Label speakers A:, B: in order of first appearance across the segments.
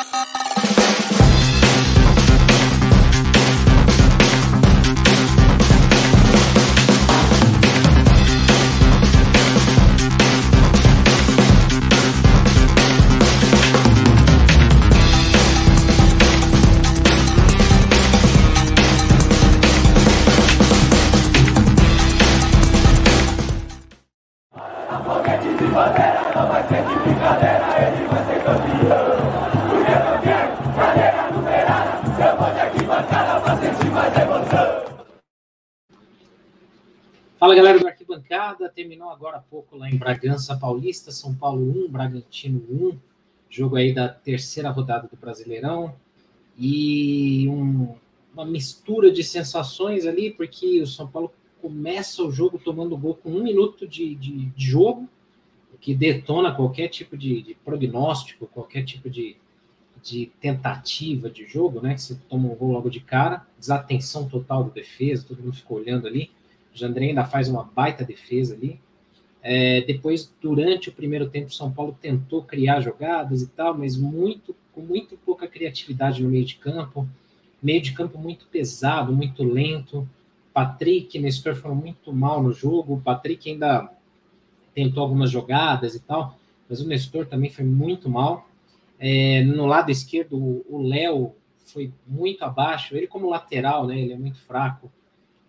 A: Ha ha ha! Agora há pouco lá em Bragança Paulista, São Paulo 1, Bragantino 1, jogo aí da terceira rodada do Brasileirão, e um, uma mistura de sensações ali, porque o São Paulo começa o jogo tomando gol com um minuto de, de, de jogo, o que detona qualquer tipo de, de prognóstico, qualquer tipo de, de tentativa de jogo, né? Que você toma um gol logo de cara, desatenção total do defesa, todo mundo ficou olhando ali. O Jandré ainda faz uma baita defesa ali. É, depois, durante o primeiro tempo, o São Paulo tentou criar jogadas e tal, mas muito com muito pouca criatividade no meio de campo. Meio de campo muito pesado, muito lento. Patrick e Nestor foram muito mal no jogo. O Patrick ainda tentou algumas jogadas e tal, mas o Nestor também foi muito mal. É, no lado esquerdo, o Léo foi muito abaixo. Ele, como lateral, né, ele é muito fraco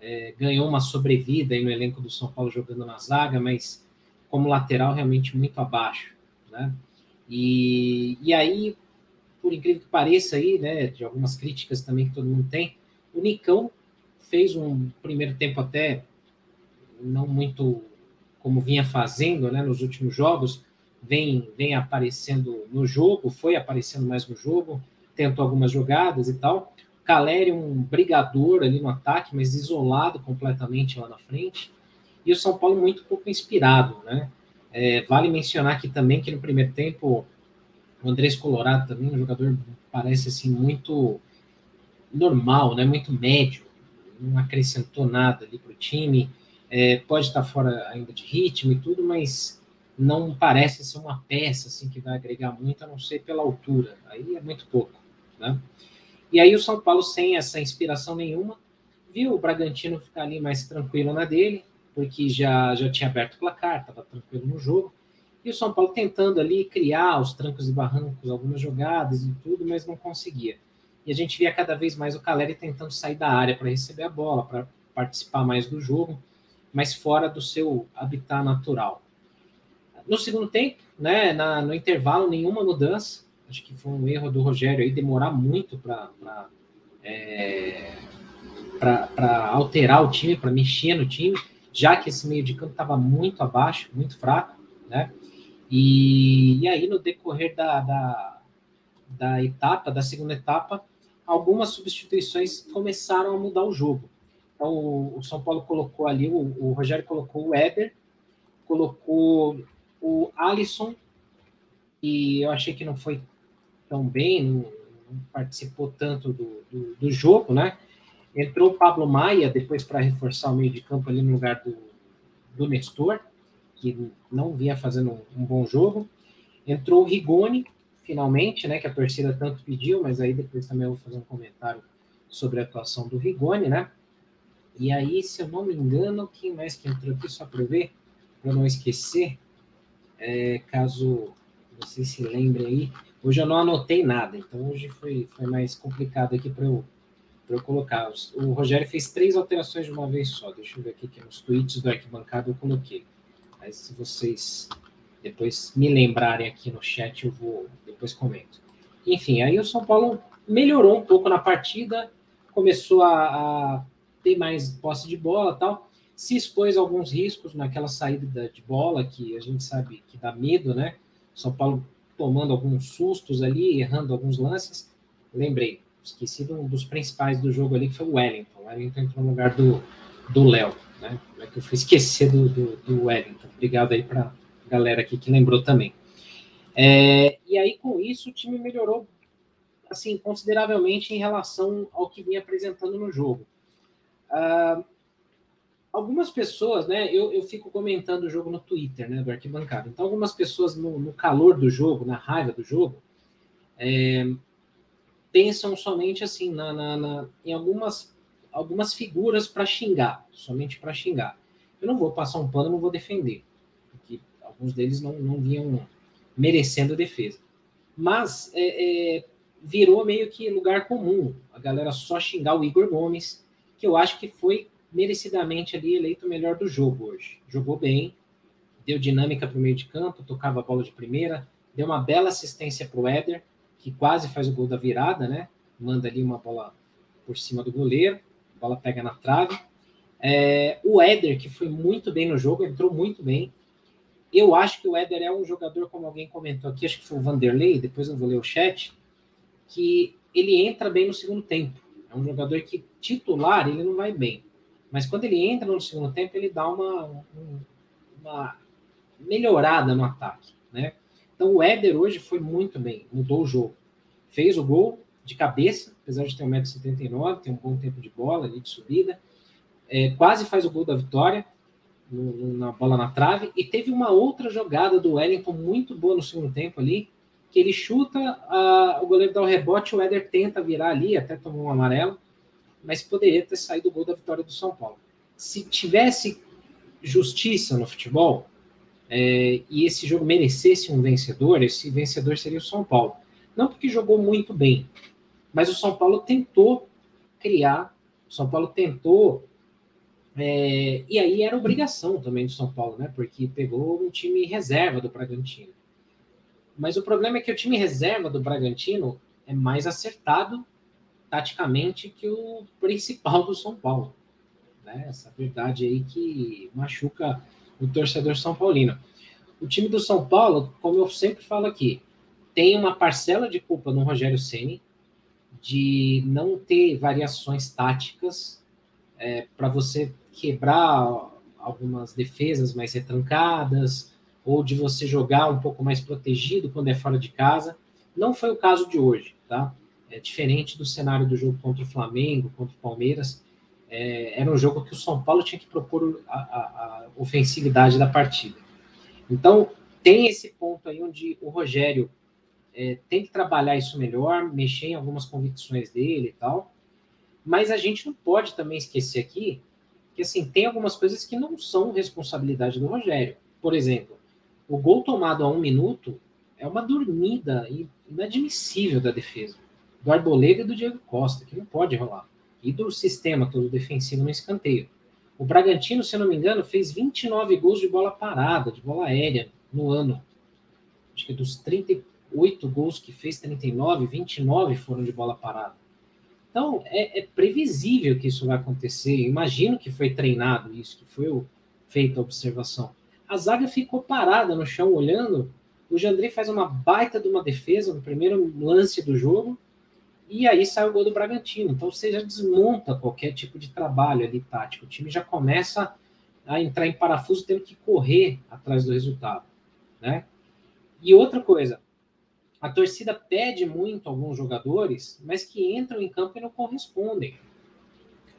A: é, ganhou uma sobrevida no elenco do São Paulo jogando na zaga, mas como lateral realmente muito abaixo, né? E, e aí, por incrível que pareça aí, né, de algumas críticas também que todo mundo tem, o Nicão fez um primeiro tempo até não muito como vinha fazendo, né, nos últimos jogos, vem vem aparecendo no jogo, foi aparecendo mais no jogo, tentou algumas jogadas e tal, Caleri um brigador ali no ataque, mas isolado completamente lá na frente. E o São Paulo muito pouco inspirado, né? É, vale mencionar aqui também que no primeiro tempo o Andrés Colorado também, um jogador parece assim muito normal, né? Muito médio, não acrescentou nada ali para o time. É, pode estar fora ainda de ritmo e tudo, mas não parece ser uma peça assim que vai agregar muito, a não ser pela altura. Aí é muito pouco, né? E aí o São Paulo, sem essa inspiração nenhuma, viu o Bragantino ficar ali mais tranquilo na dele, porque já, já tinha aberto o placar, estava tranquilo no jogo. E o São Paulo tentando ali criar os trancos e barrancos, algumas jogadas e tudo, mas não conseguia. E a gente via cada vez mais o Caleri tentando sair da área para receber a bola, para participar mais do jogo, mas fora do seu habitat natural. No segundo tempo, né, na, no intervalo, nenhuma mudança. Acho que foi um erro do Rogério aí demorar muito para é, para alterar o time, para mexer no time, já que esse meio de campo estava muito abaixo, muito fraco, né? E, e aí, no decorrer da, da, da, etapa, da segunda etapa, algumas substituições começaram a mudar o jogo. Então, o, o São Paulo colocou ali, o, o Rogério colocou o Éder, colocou o Alisson, e eu achei que não foi tão bem, não, não participou tanto do, do, do, jogo, né? Entrou o Pablo Maia depois para reforçar o meio de campo ali no lugar do, do Nestor, que não vinha fazendo um, bom jogo. Entrou o Rigoni, finalmente, né? Que a torcida tanto pediu, mas aí depois também eu vou fazer um comentário sobre a atuação do Rigoni, né? E aí, se eu não me engano, quem mais que entrou aqui, só para ver, para não esquecer, é, caso vocês se lembrem aí, Hoje eu não anotei nada, então hoje foi, foi mais complicado aqui para eu, eu colocar. O Rogério fez três alterações de uma vez só. Deixa eu ver aqui que nos tweets do arquibancada eu coloquei. Mas se vocês depois me lembrarem aqui no chat, eu vou depois comento. Enfim, aí o São Paulo melhorou um pouco na partida, começou a, a ter mais posse de bola tal, se expôs a alguns riscos naquela saída de bola que a gente sabe que dá medo, né? São Paulo tomando alguns sustos ali, errando alguns lances. Lembrei, esqueci um dos principais do jogo ali, que foi o Wellington. O Wellington entrou no lugar do Léo, né? Como é que eu fui esquecer do, do, do Wellington? Obrigado aí para galera aqui que lembrou também. É, e aí, com isso, o time melhorou assim consideravelmente em relação ao que vinha apresentando no jogo. Uh, algumas pessoas, né? Eu, eu fico comentando o jogo no Twitter, né? Do arquibancada. Então, algumas pessoas, no, no calor do jogo, na raiva do jogo, é, pensam somente assim na, na, na, em algumas, algumas figuras para xingar, somente para xingar. Eu não vou passar um pano, não vou defender, porque alguns deles não, não vinham merecendo defesa. Mas é, é, virou meio que lugar comum a galera só xingar o Igor Gomes, que eu acho que foi merecidamente ali eleito o melhor do jogo hoje. Jogou bem, deu dinâmica para o meio de campo, tocava a bola de primeira, deu uma bela assistência para o Éder, que quase faz o gol da virada, né? Manda ali uma bola por cima do goleiro, a bola pega na trave. É, o Éder, que foi muito bem no jogo, entrou muito bem. Eu acho que o Éder é um jogador, como alguém comentou aqui, acho que foi o Vanderlei, depois eu vou ler o chat, que ele entra bem no segundo tempo. É um jogador que titular ele não vai bem. Mas quando ele entra no segundo tempo, ele dá uma, uma melhorada no ataque, né? Então o Éder hoje foi muito bem, mudou o jogo. Fez o gol de cabeça, apesar de ter 1,79m, tem um bom tempo de bola ali de subida. É, quase faz o gol da vitória no, na bola na trave. E teve uma outra jogada do Wellington muito boa no segundo tempo ali, que ele chuta, a, o goleiro dá o rebote, o Éder tenta virar ali, até tomou um amarelo, mas poderia ter saído o gol da vitória do São Paulo. Se tivesse justiça no futebol, é, e esse jogo merecesse um vencedor, esse vencedor seria o São Paulo. Não porque jogou muito bem, mas o São Paulo tentou criar, o São Paulo tentou. É, e aí era obrigação também do São Paulo, né? Porque pegou um time reserva do Bragantino. Mas o problema é que o time reserva do Bragantino é mais acertado taticamente que o principal do São Paulo. Né? Essa verdade aí que machuca o torcedor São Paulino. O time do São Paulo, como eu sempre falo aqui, tem uma parcela de culpa no Rogério Ceni de não ter variações táticas é, para você quebrar algumas defesas mais retrancadas ou de você jogar um pouco mais protegido quando é fora de casa. Não foi o caso de hoje, tá? É diferente do cenário do jogo contra o Flamengo, contra o Palmeiras, é, era um jogo que o São Paulo tinha que propor a, a, a, ofensividade da partida. Então, tem esse ponto aí onde o Rogério é, tem que trabalhar isso melhor, mexer em algumas convicções dele e tal. Mas a gente não pode também esquecer aqui que assim tem algumas coisas que não são responsabilidade do Rogério. Por exemplo, o gol tomado a um minuto é uma dormida inadmissível da defesa do Arboleda e do Diego Costa, que não pode rolar e do sistema todo defensivo no escanteio. O Bragantino, se eu não me engano, fez 29 gols de bola parada, de bola aérea no ano. Acho que dos 38 gols que fez, 39, 29 foram de bola parada. Então, é, é previsível que isso vai acontecer. Imagino que foi treinado isso, que foi feita a observação. A zaga ficou parada no chão olhando. O Jandrei faz uma baita de uma defesa no primeiro lance do jogo e aí sai o gol do Bragantino. Então você já desmonta qualquer tipo de trabalho ali tático. O time já começa a entrar em parafuso tendo que correr atrás do resultado, né? E outra coisa, a torcida pede muito alguns jogadores, mas que entram em campo e não correspondem.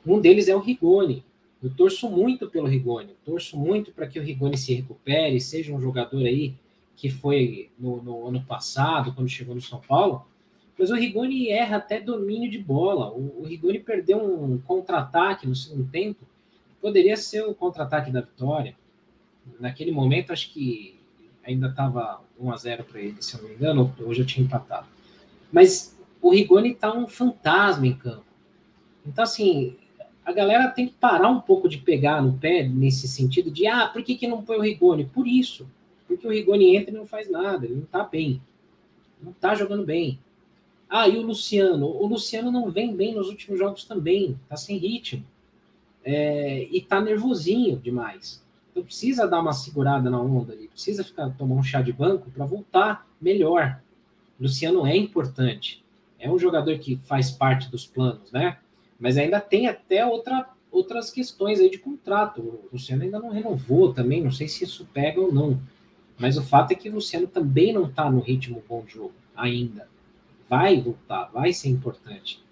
A: Um deles é o Rigoni. Eu torço muito pelo Rigoni, torço muito para que o Rigoni se recupere, seja um jogador aí que foi no, no ano passado, quando chegou no São Paulo, mas o Rigoni erra até domínio de bola. O, o Rigoni perdeu um contra-ataque no segundo tempo. Poderia ser o contra-ataque da vitória. Naquele momento, acho que ainda estava 1 a 0 para ele, se eu não me engano. Hoje eu tinha empatado. Mas o Rigoni está um fantasma em campo. Então, assim, a galera tem que parar um pouco de pegar no pé nesse sentido de, ah, por que, que não põe o Rigoni? Por isso. Porque o Rigoni entra e não faz nada, ele não está bem. Não está jogando bem. Ah, e o Luciano? O Luciano não vem bem nos últimos jogos também, tá sem ritmo. É, e tá nervosinho demais. Então precisa dar uma segurada na onda ali, precisa ficar tomar um chá de banco para voltar melhor. O Luciano é importante. É um jogador que faz parte dos planos, né? Mas ainda tem até outra, outras questões aí de contrato. O Luciano ainda não renovou também, não sei se isso pega ou não. Mas o fato é que o Luciano também não está no ritmo bom de jogo ainda vai voltar, vai ser importante.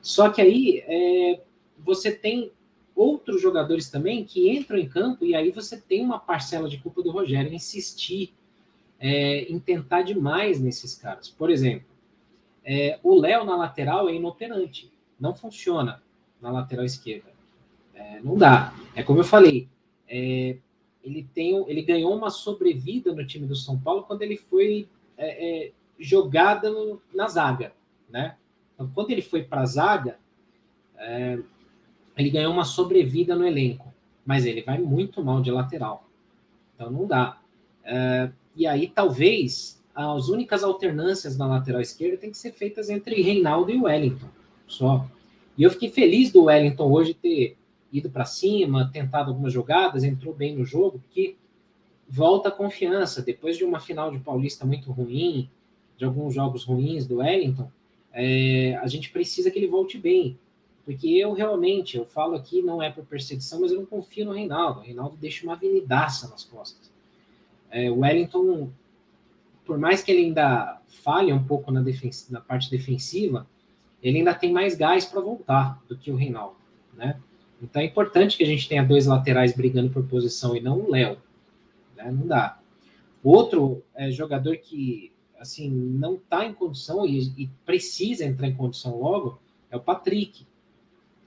A: Só que aí é, você tem outros jogadores também que entram em campo e aí você tem uma parcela de culpa do Rogério insistir é, em tentar demais nesses caras. Por exemplo, é, o Léo na lateral é inoperante, não funciona na lateral esquerda. É, não dá. É como eu falei, é, ele, tem, ele ganhou uma sobrevida no time do São Paulo quando ele foi jogado na zaga, né? Então, quando ele foi para a zaga, é, ele ganhou uma sobrevida no elenco, mas ele vai muito mal de lateral. Então não dá. É, e aí, talvez, as únicas alternâncias na lateral esquerda têm que ser feitas entre Reinaldo e Wellington, só. E eu fiquei feliz do Wellington hoje ter ido para cima, tentado algumas jogadas, entrou bem no jogo, porque volta a confiança. Depois de uma final de Paulista muito ruim, de alguns jogos ruins do Wellington, é, a gente precisa que ele volte bem. Porque eu realmente, eu falo aqui, não é por perseguição, mas eu não confio no Reinaldo. O Reinaldo deixa uma avenidaça nas costas. É, o Wellington, por mais que ele ainda falhe um pouco na, na parte defensiva, ele ainda tem mais gás para voltar do que o Reinaldo, né? Então é importante que a gente tenha dois laterais brigando por posição e não o Léo. Né? Não dá. Outro é, jogador que assim não está em condição e, e, precisa entrar em condição logo é o Patrick.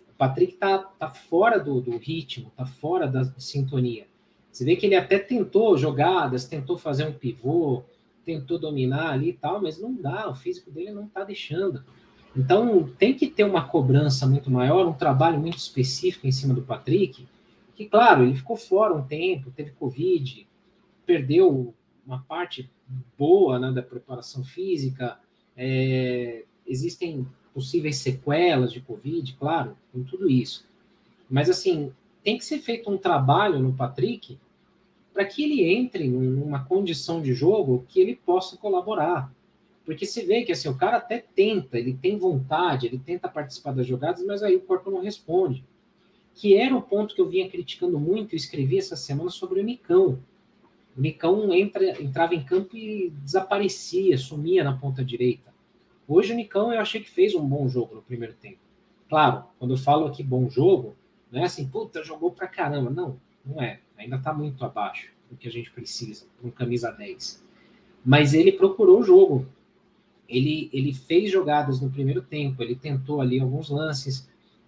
A: O Patrick está tá fora do, do ritmo, está fora da sintonia. Você vê que ele até tentou jogadas, tentou fazer um pivô, tentou dominar ali e tal, mas não dá, o físico dele não está deixando. Então, tem que ter uma cobrança muito maior, um trabalho muito específico em cima do Patrick, que, claro, ele ficou fora um tempo, teve Covid, perdeu uma parte boa né, da preparação física, é, existem possíveis sequelas de Covid, claro, tem tudo isso. Mas, assim, tem que ser feito um trabalho no Patrick para que ele entre numa condição de jogo que ele possa colaborar. Porque se vê que assim, o cara até tenta, ele tem vontade, ele tenta participar das jogadas, mas aí o corpo não responde. Que era o ponto que eu vinha criticando muito e escrevi essa semana sobre o Nicão. O Nicão entra, entrava em campo e desaparecia, sumia na ponta direita. Hoje o Nicão eu achei que fez um bom jogo no primeiro tempo. Claro, quando eu falo aqui bom jogo, não é assim, puta, jogou pra caramba. Não, não é. Ainda tá muito abaixo do que a gente precisa, um camisa 10. Mas ele procurou o jogo ele, ele fez jogadas no primeiro tempo, ele tentou ali alguns lances.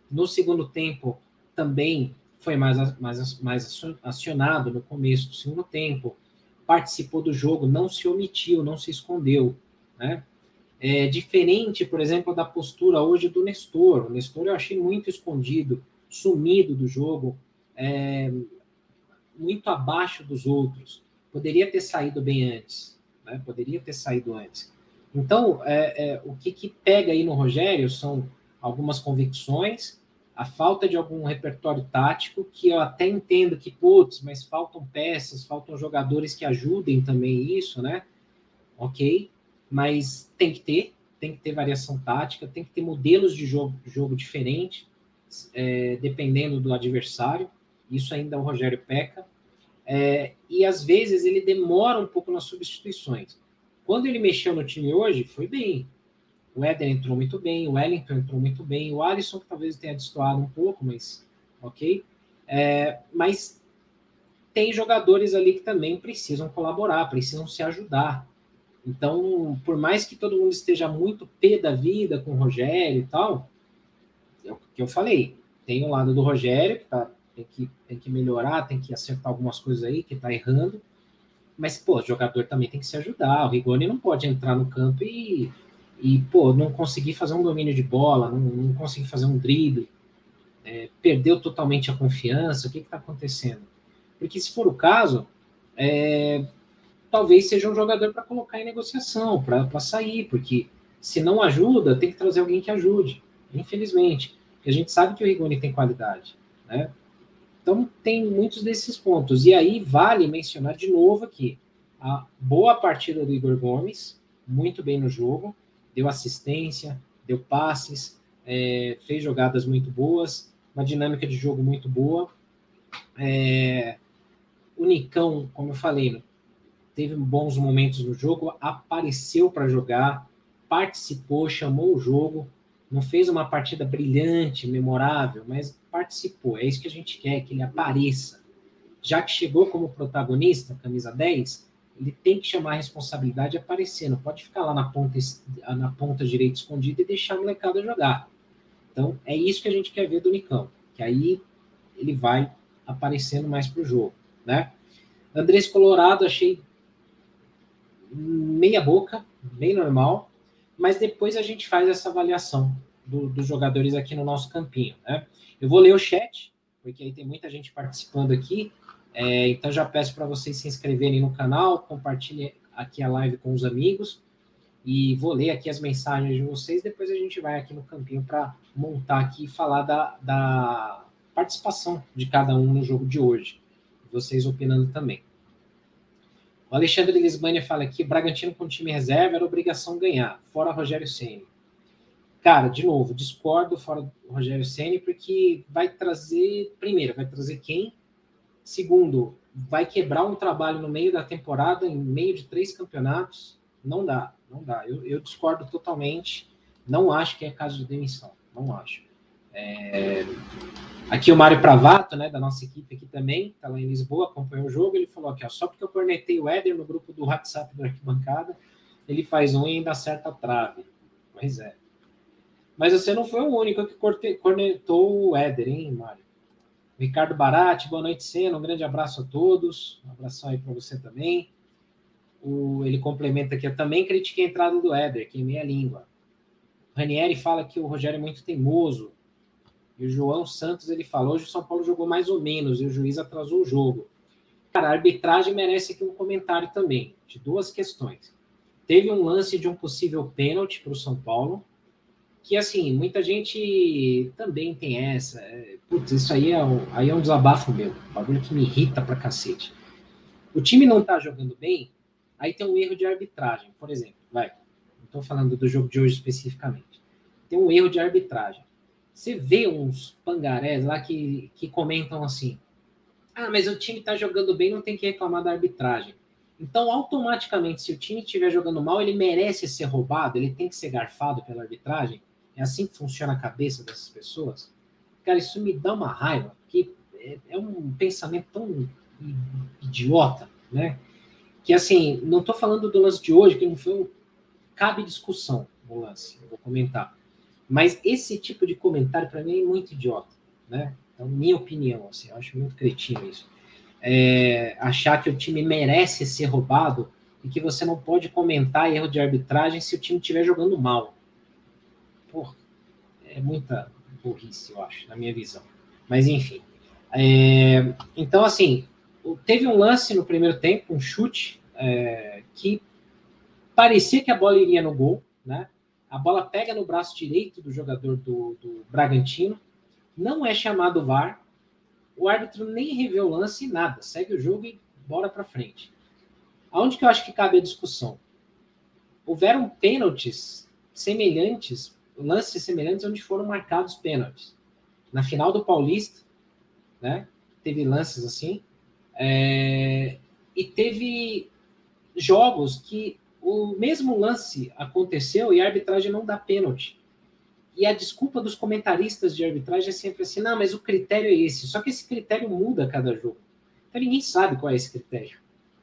A: No segundo tempo, também foi mais, mais, mais acionado no começo do segundo tempo. Participou do jogo, não se omitiu, não se escondeu. Né? É diferente, por exemplo, da postura hoje do Nestor. O Nestor eu achei muito escondido, sumido do jogo, é, muito abaixo dos outros. Poderia ter saído bem antes, né? poderia ter saído antes. Então, é, é, o que, que pega aí no Rogério são algumas convicções, a falta de algum repertório tático, que eu até entendo que, putz, mas faltam peças, faltam jogadores que ajudem também isso, né? Ok, mas tem que ter, tem que ter variação tática, tem que ter modelos de jogo, jogo diferente, é, dependendo do adversário. Isso ainda o Rogério peca. É, e às vezes ele demora um pouco nas substituições. Quando ele mexeu no time hoje, foi bem. O Éder entrou muito bem, o Wellington entrou muito bem, o Alisson que talvez tenha destoado um pouco, mas ok. É, mas tem jogadores ali que também precisam colaborar, precisam se ajudar. Então, por mais que todo mundo esteja muito pé da vida com o Rogério e tal, é o que eu falei, tem o lado do Rogério que tá, tem, que, tem que melhorar, tem que acertar algumas coisas aí que está errando, mas, pô, o jogador também tem que se ajudar. O Rigoni não pode entrar no campo e, e pô, não conseguir fazer um domínio de bola, não, não conseguir fazer um drible. É, perdeu totalmente a confiança. O que está acontecendo? Porque, se for o caso, é, talvez seja um jogador para colocar em negociação, para sair, porque se não ajuda, tem que trazer alguém que ajude, infelizmente. Porque a gente sabe que o Rigoni tem qualidade, né? Então, tem muitos desses pontos. E aí, vale mencionar de novo aqui a boa partida do Igor Gomes, muito bem no jogo, deu assistência, deu passes, é, fez jogadas muito boas, uma dinâmica de jogo muito boa. É, o Nicão, como eu falei, teve bons momentos no jogo, apareceu para jogar, participou, chamou o jogo, não fez uma partida brilhante, memorável, mas participou. É isso que a gente quer, que ele apareça. Já que chegou como protagonista, camisa 10, ele tem que chamar a responsabilidade aparecer, não pode ficar lá na ponta, na ponta direita escondida e deixar a molecada jogar. Então, é isso que a gente quer ver do Nicão, que aí ele vai aparecendo mais para o jogo, né? Andrés Colorado, achei meia boca, bem normal, mas depois a gente faz essa avaliação do, dos jogadores aqui no nosso campinho, né? Eu vou ler o chat, porque aí tem muita gente participando aqui, é, então já peço para vocês se inscreverem no canal, compartilhem aqui a live com os amigos e vou ler aqui as mensagens de vocês. Depois a gente vai aqui no campinho para montar aqui e falar da, da participação de cada um no jogo de hoje. Vocês opinando também. O Alexandre Lisbania fala aqui: Bragantino com time reserva era obrigação ganhar, fora Rogério Ceni. Cara, de novo, discordo fora Rogério Ceni porque vai trazer, primeiro, vai trazer quem Segundo, vai quebrar um trabalho no meio da temporada, em meio de três campeonatos. Não dá, não dá. Eu, eu discordo totalmente. Não acho que é caso de demissão. Não acho. É... Aqui o Mário Pravato, né, da nossa equipe aqui também, tá lá em Lisboa, acompanhou o jogo, ele falou aqui, ó, só porque eu cornetei o Éder no grupo do WhatsApp do Arquibancada, ele faz um e ainda acerta a trave. Pois é. Mas você não foi o único que cornetou o Éder, hein, Mário? Ricardo Barati, boa noite, Senna. Um grande abraço a todos. Um abração aí para você também. O, ele complementa aqui, eu também critiquei a entrada do Éder, queimei a língua. O Ranieri fala que o Rogério é muito teimoso. E o João Santos, ele falou, hoje o São Paulo jogou mais ou menos, e o juiz atrasou o jogo. Cara, a arbitragem merece aqui um comentário também, de duas questões. Teve um lance de um possível pênalti para o São Paulo, que assim, muita gente também tem essa. É, putz, isso aí é, um, aí é um desabafo meu, um bagulho que me irrita pra cacete. O time não tá jogando bem, aí tem um erro de arbitragem, por exemplo, vai. Não tô falando do jogo de hoje especificamente. Tem um erro de arbitragem. Você vê uns pangarés lá que, que comentam assim: ah, mas o time tá jogando bem, não tem que reclamar da arbitragem. Então, automaticamente, se o time estiver jogando mal, ele merece ser roubado, ele tem que ser garfado pela arbitragem. É assim que funciona a cabeça dessas pessoas? Cara, isso me dá uma raiva, porque é, é um pensamento tão idiota, né? Que assim, não estou falando do lance de hoje, que não foi um... cabe discussão no lance, eu vou comentar. Mas esse tipo de comentário para mim é muito idiota, né? Então, minha opinião, assim, eu acho muito cretino isso. É, achar que o time merece ser roubado e que você não pode comentar erro de arbitragem se o time estiver jogando mal porra, é muita burrice, eu acho, na minha visão. Mas enfim. É, então, assim, teve um lance no primeiro tempo, um chute, é, que parecia que a bola iria no gol, né? A bola pega no braço direito do jogador do, do Bragantino, não é chamado VAR, o árbitro nem revê o lance, nada, segue o jogo e bora para frente. Aonde que eu acho que cabe a discussão? Houveram pênaltis semelhantes lances semelhantes onde foram marcados pênaltis. Na final do Paulista, né, teve lances assim, é, e teve jogos que o mesmo lance aconteceu e a arbitragem não dá pênalti. E a desculpa dos comentaristas de arbitragem é sempre assim: não, mas o critério é esse. Só que esse critério muda a cada jogo. Então ninguém sabe qual é esse critério,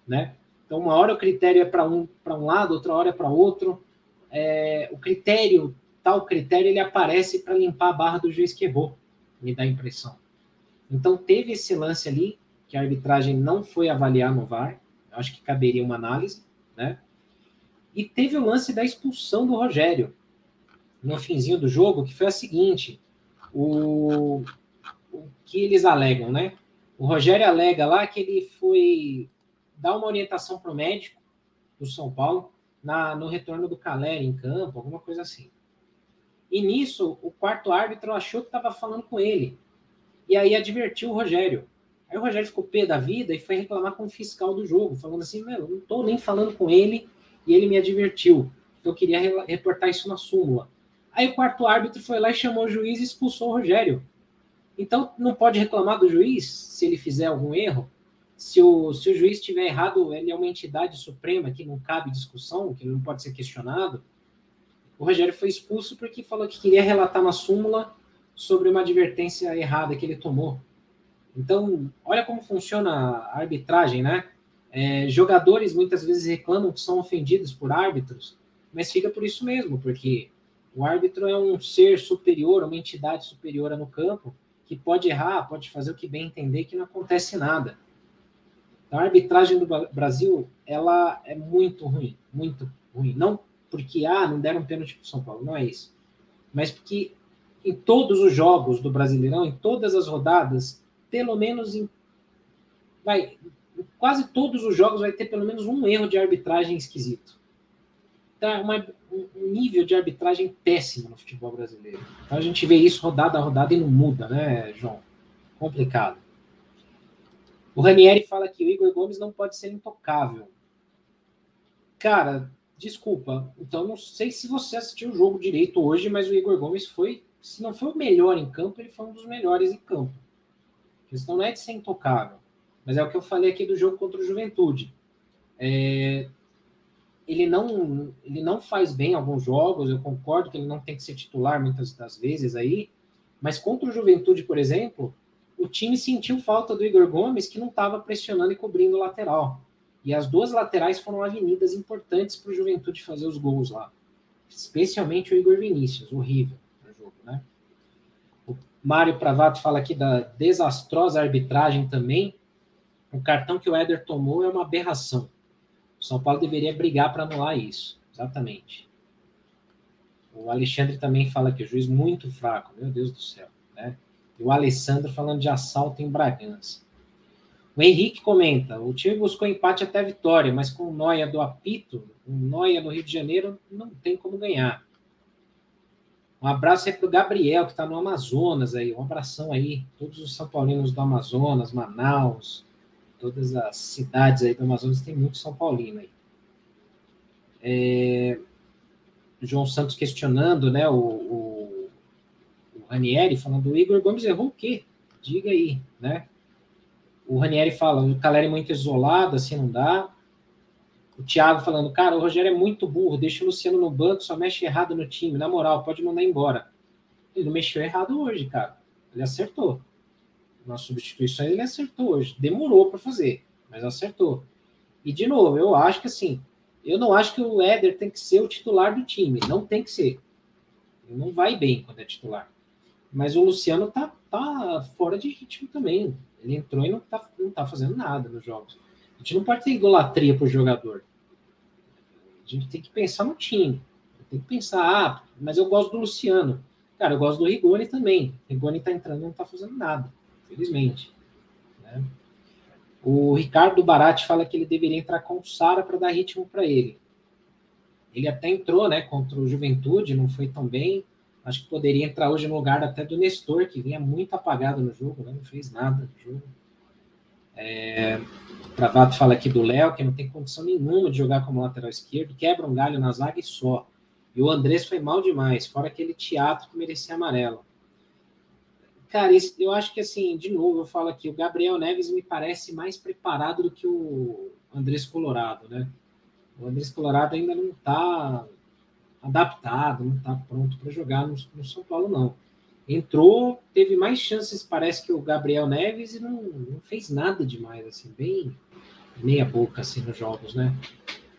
A: né? Então uma hora o critério é para um para um lado, outra hora é para outro. É, o critério tal critério ele aparece para limpar a barra do juiz que errou, me dá a impressão. Então teve esse lance ali que a arbitragem não foi avaliar no VAR, acho que caberia uma análise, né? E teve o lance da expulsão do Rogério no finzinho do jogo, que foi a seguinte: o, o que eles alegam, né? O Rogério alega lá que ele foi dar uma orientação para o médico do São Paulo na, no retorno do Caleri em campo, alguma coisa assim. E nisso, o quarto árbitro achou que estava falando com ele. E aí advertiu o Rogério. Aí o Rogério ficou pé da vida e foi reclamar com o fiscal do jogo, falando assim: Meu, não estou nem falando com ele e ele me advertiu. Então eu queria reportar isso na súmula. Aí o quarto árbitro foi lá e chamou o juiz e expulsou o Rogério. Então não pode reclamar do juiz se ele fizer algum erro. Se o, se o juiz estiver errado, ele é uma entidade suprema que não cabe discussão, que não pode ser questionado. O Rogério foi expulso porque falou que queria relatar na súmula sobre uma advertência errada que ele tomou. Então, olha como funciona a arbitragem, né? É, jogadores muitas vezes reclamam que são ofendidos por árbitros, mas fica por isso mesmo, porque o árbitro é um ser superior, uma entidade superior no campo, que pode errar, pode fazer o que bem entender, que não acontece nada. Então, a arbitragem do Brasil, ela é muito ruim, muito ruim. Não porque, ah, não deram pênalti para São Paulo, não é isso. Mas porque em todos os jogos do Brasileirão, em todas as rodadas, pelo menos em vai, quase todos os jogos vai ter pelo menos um erro de arbitragem esquisito. Tá uma, um nível de arbitragem péssimo no futebol brasileiro. Então a gente vê isso rodada a rodada e não muda, né, João? Complicado. O Ranieri fala que o Igor Gomes não pode ser intocável. Cara, desculpa. Então não sei se você assistiu o jogo direito hoje, mas o Igor Gomes foi, se não foi o melhor em campo, ele foi um dos melhores em campo. A questão não é de ser intocável. Mas é o que eu falei aqui do jogo contra o Juventude. É, ele, não, ele não faz bem alguns jogos, eu concordo que ele não tem que ser titular muitas das vezes aí, mas contra o Juventude, por exemplo, o time sentiu falta do Igor Gomes, que não estava pressionando e cobrindo o lateral. E as duas laterais foram avenidas importantes para o Juventude fazer os gols lá. Especialmente o Igor Vinícius, horrível no jogo, né? O Mário Pravato fala aqui da desastrosa arbitragem também. O cartão que o Éder tomou é uma aberração. O São Paulo deveria brigar para anular isso. Exatamente. O Alexandre também fala que o juiz muito fraco. Meu Deus do céu. Né? E o Alessandro falando de assalto em Bragança. O Henrique comenta: o time buscou empate até vitória, mas com o Noia do apito, o Noia no Rio de Janeiro, não tem como ganhar. Um abraço aí para o Gabriel, que está no Amazonas aí. Um abração aí. Todos os São Paulinos do Amazonas, Manaus, todas as cidades aí do Amazonas tem muito São Paulino aí. É, João Santos questionando, né, o, o, o Ranieri, falando, o Igor Gomes errou o quê? Diga aí, né? O Ranieri fala, o Caleri é muito isolado, assim não dá. O Thiago falando, cara, o Rogério é muito burro, deixa o Luciano no banco, só mexe errado no time, na moral, pode mandar embora. Ele não mexeu errado hoje, cara. Ele acertou nas substituições, ele acertou hoje. Demorou para fazer, mas acertou. E, de novo, eu acho que assim, eu não acho que o Éder tem que ser o titular do time. Não tem que ser. Ele não vai bem quando é titular. Mas o Luciano tá, tá fora de ritmo também. Ele entrou e não tá, não tá fazendo nada nos jogos. A gente não pode ter idolatria pro jogador. A gente tem que pensar no time. Tem que pensar, ah, mas eu gosto do Luciano. Cara, eu gosto do Rigoni também. Rigoni tá entrando e não tá fazendo nada felizmente. Né? O Ricardo Barati fala que ele deveria entrar com o Sara para dar ritmo para ele. Ele até entrou né, contra o Juventude, não foi tão bem. Acho que poderia entrar hoje no lugar até do Nestor, que vinha muito apagado no jogo, né, não fez nada no jogo. É, Travato fala aqui do Léo, que não tem condição nenhuma de jogar como lateral esquerdo, quebra um galho na zaga e só. E o Andrés foi mal demais, fora aquele teatro que merecia amarelo. Cara, eu acho que assim, de novo, eu falo aqui, o Gabriel Neves me parece mais preparado do que o Andrés Colorado, né? O Andrés Colorado ainda não está adaptado, não está pronto para jogar no, no, São Paulo, não. Entrou, teve mais chances, parece que o Gabriel Neves, e não, não fez nada demais, assim, bem meia boca, assim, nos jogos, né?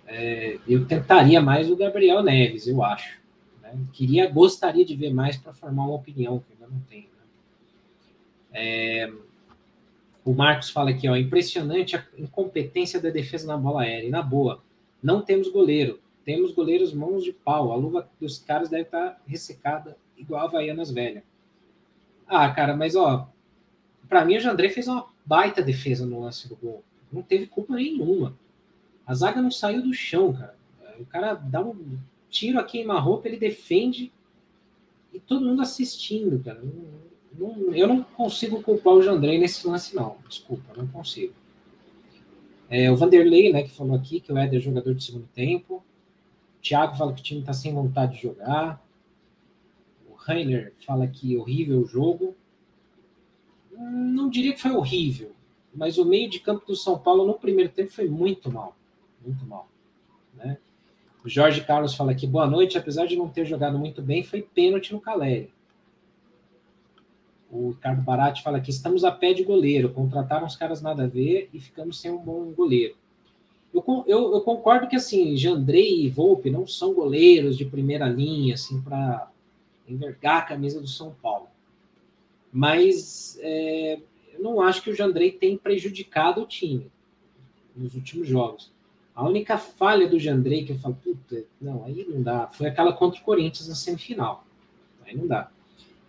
A: É, eu tentaria mais o Gabriel Neves, eu acho. Né? Queria, gostaria de ver mais para formar uma opinião, que ainda não tenho. É, o Marcos fala aqui, ó, impressionante a incompetência da defesa na bola aérea. E na boa, não temos goleiro. Temos goleiros mãos de pau. A luva dos caras deve estar ressecada, igual a Havaianas velha. Ah, cara, mas ó, para mim o Jandré fez uma baita defesa no lance do gol. Não teve culpa nenhuma. A zaga não saiu do chão, cara. O cara dá um tiro a queima-roupa, ele defende e todo mundo assistindo, cara. Não, não, eu não consigo culpar o Jandrei nesse lance, não. Desculpa, não consigo. É, o Vanderlei, né, que falou aqui que o Éder é jogador de segundo tempo. Thiago fala que o time está sem vontade de jogar. O Rainer fala que horrível o jogo. Não diria que foi horrível, mas o meio de campo do São Paulo no primeiro tempo foi muito mal. Muito mal. Né? O Jorge Carlos fala aqui, boa noite, apesar de não ter jogado muito bem, foi pênalti no Caleri. O Ricardo Barati fala que estamos a pé de goleiro, contrataram os caras nada a ver e ficamos sem um bom goleiro. Eu, eu, eu, concordo que assim, Jandrei e Volpe não são goleiros de primeira linha, assim, para envergar a camisa do São Paulo. Mas é, eu não acho que o Jandrei tem prejudicado o time nos últimos jogos. A única falha do Jandrei que eu falo, puta, não, aí não dá, foi aquela contra o Corinthians na semifinal. Aí não dá.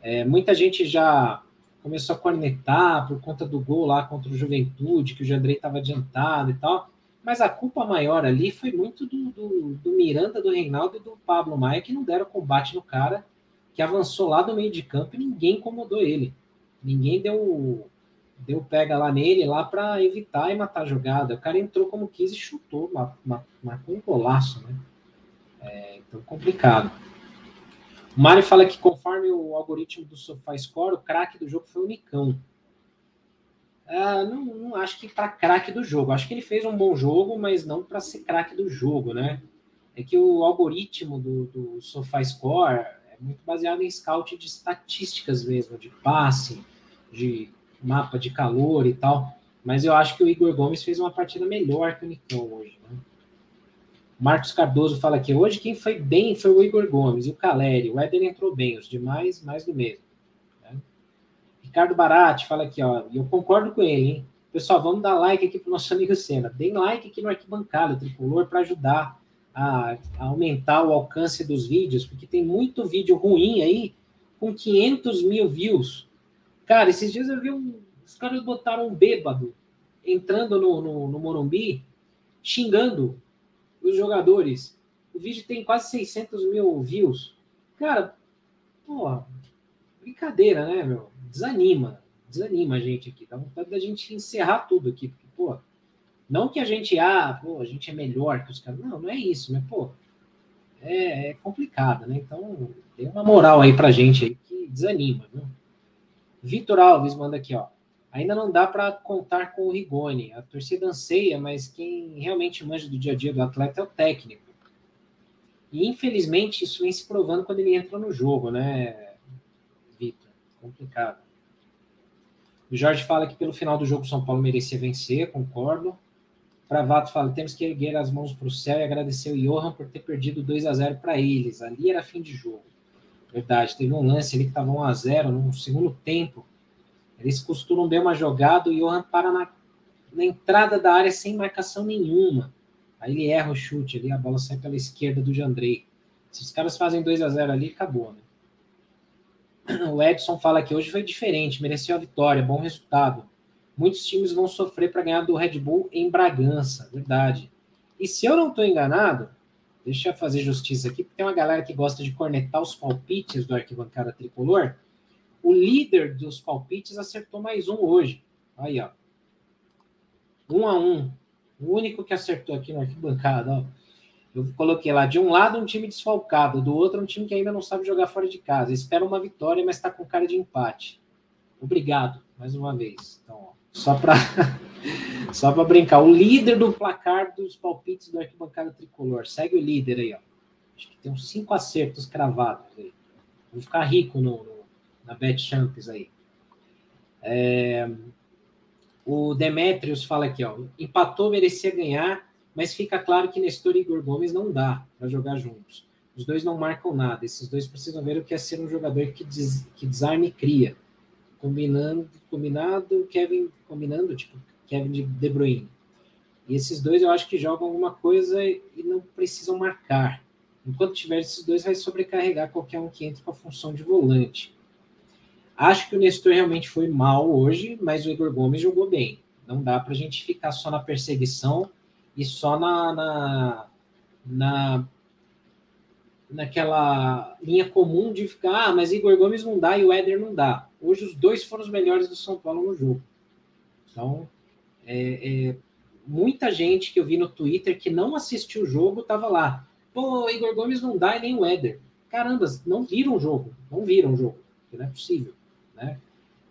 A: É, muita gente já começou a cornetar por conta do gol lá contra o Juventude, que o Jandrei estava adiantado e tal. Mas a culpa maior ali foi muito do, do, do, Miranda, do Reinaldo e do Pablo Maia, que não deram combate no cara, que avançou lá do meio de campo e ninguém incomodou ele. Ninguém deu deu pega lá nele lá para evitar e matar a jogada. O cara entrou como quis e chutou, marcou um golaço, né? É, então complicado. O Mário fala que conforme o algoritmo do SofaScore, o craque do jogo foi o Nicão. Ah, não, não, acho que para craque do jogo. Acho que ele fez um bom jogo, mas não para ser craque do jogo, né? É que o algoritmo do, do SofaScore é muito baseado em scout de estatísticas mesmo, de passe, de mapa de calor e tal. Mas eu acho que o Igor Gomes fez uma partida melhor que o Nicão hoje. Né? Marcos Cardoso fala que hoje quem foi bem foi o Igor Gomes e o Caleri. O Éder entrou bem, os demais, mais do mesmo. Ricardo Barati fala aqui, ó, e eu concordo com ele, hein? Pessoal, vamos dar like aqui pro nosso amigo Senna. Deem like aqui no Arquibancada Tricolor para ajudar a, a, aumentar o alcance dos vídeos, porque tem muito vídeo ruim aí com 500 mil views. Cara, esses dias eu vi um, os caras botaram um bêbado entrando no, no, no Morumbi, xingando os jogadores. O vídeo tem quase 600 mil views. Cara, porra, brincadeira, né, meu? Desanima, desanima a gente aqui. Dá vontade da gente encerrar tudo aqui, porque, pô, não que a gente, ah, pô, a gente é melhor que os caras. Não, não é isso, mas, pô, é, é complicado, né? Então, tem uma moral aí pra gente aí que desanima, viu? Vitor Alves manda aqui, ó. Ainda não dá para contar com o Rigoni. A torcida anseia, mas quem realmente manja do dia a dia do atleta é o técnico. E infelizmente isso vem se provando quando ele entra no jogo, né, Vitor? Complicado. O Jorge fala que pelo final do jogo o São Paulo merecia vencer, concordo. Pravato fala: temos que erguer as mãos para o céu e agradecer o Johan por ter perdido 2 a 0 para eles. Ali era fim de jogo. Verdade, teve um lance ali que estava 1 a 0 no segundo tempo. Eles costuram bem uma jogada, o Johan para na, na entrada da área sem marcação nenhuma. Aí ele erra o chute ali, a bola sai pela esquerda do Jandrei. Se os caras fazem 2 a 0 ali, acabou, né? O Edson fala que hoje foi diferente, mereceu a vitória, bom resultado. Muitos times vão sofrer para ganhar do Red Bull em Bragança, verdade. E se eu não estou enganado, deixa eu fazer justiça aqui, porque tem uma galera que gosta de cornetar os palpites do Arquibancada Tricolor. O líder dos palpites acertou mais um hoje. Aí, ó. Um a um. O único que acertou aqui no Arquibancada, ó. Eu coloquei lá, de um lado um time desfalcado, do outro um time que ainda não sabe jogar fora de casa. Espera uma vitória, mas está com cara de empate. Obrigado, mais uma vez. Então, ó, só para só para brincar, o líder do placar dos palpites do arquibancada tricolor. Segue o líder aí, ó. Acho que tem uns cinco acertos cravados aí. Vou ficar rico no, no na Bet Champs aí. É, o Demetrius fala aqui, ó. Empatou, merecia ganhar mas fica claro que Nestor e Igor Gomes não dá para jogar juntos. Os dois não marcam nada. Esses dois precisam ver o que é ser um jogador que, des, que desarme e cria. Combinando, combinado, Kevin, combinando, tipo, Kevin de Bruyne. E esses dois eu acho que jogam alguma coisa e não precisam marcar. Enquanto tiver esses dois, vai sobrecarregar qualquer um que entre com a função de volante. Acho que o Nestor realmente foi mal hoje, mas o Igor Gomes jogou bem. Não dá para a gente ficar só na perseguição e só na, na, na naquela linha comum de ficar, ah, mas Igor Gomes não dá e o Éder não dá. Hoje os dois foram os melhores do São Paulo no jogo. Então, é, é, muita gente que eu vi no Twitter que não assistiu o jogo estava lá. Pô, Igor Gomes não dá e nem o Éder. Caramba, não viram o jogo. Não viram o jogo. Não é possível. Né?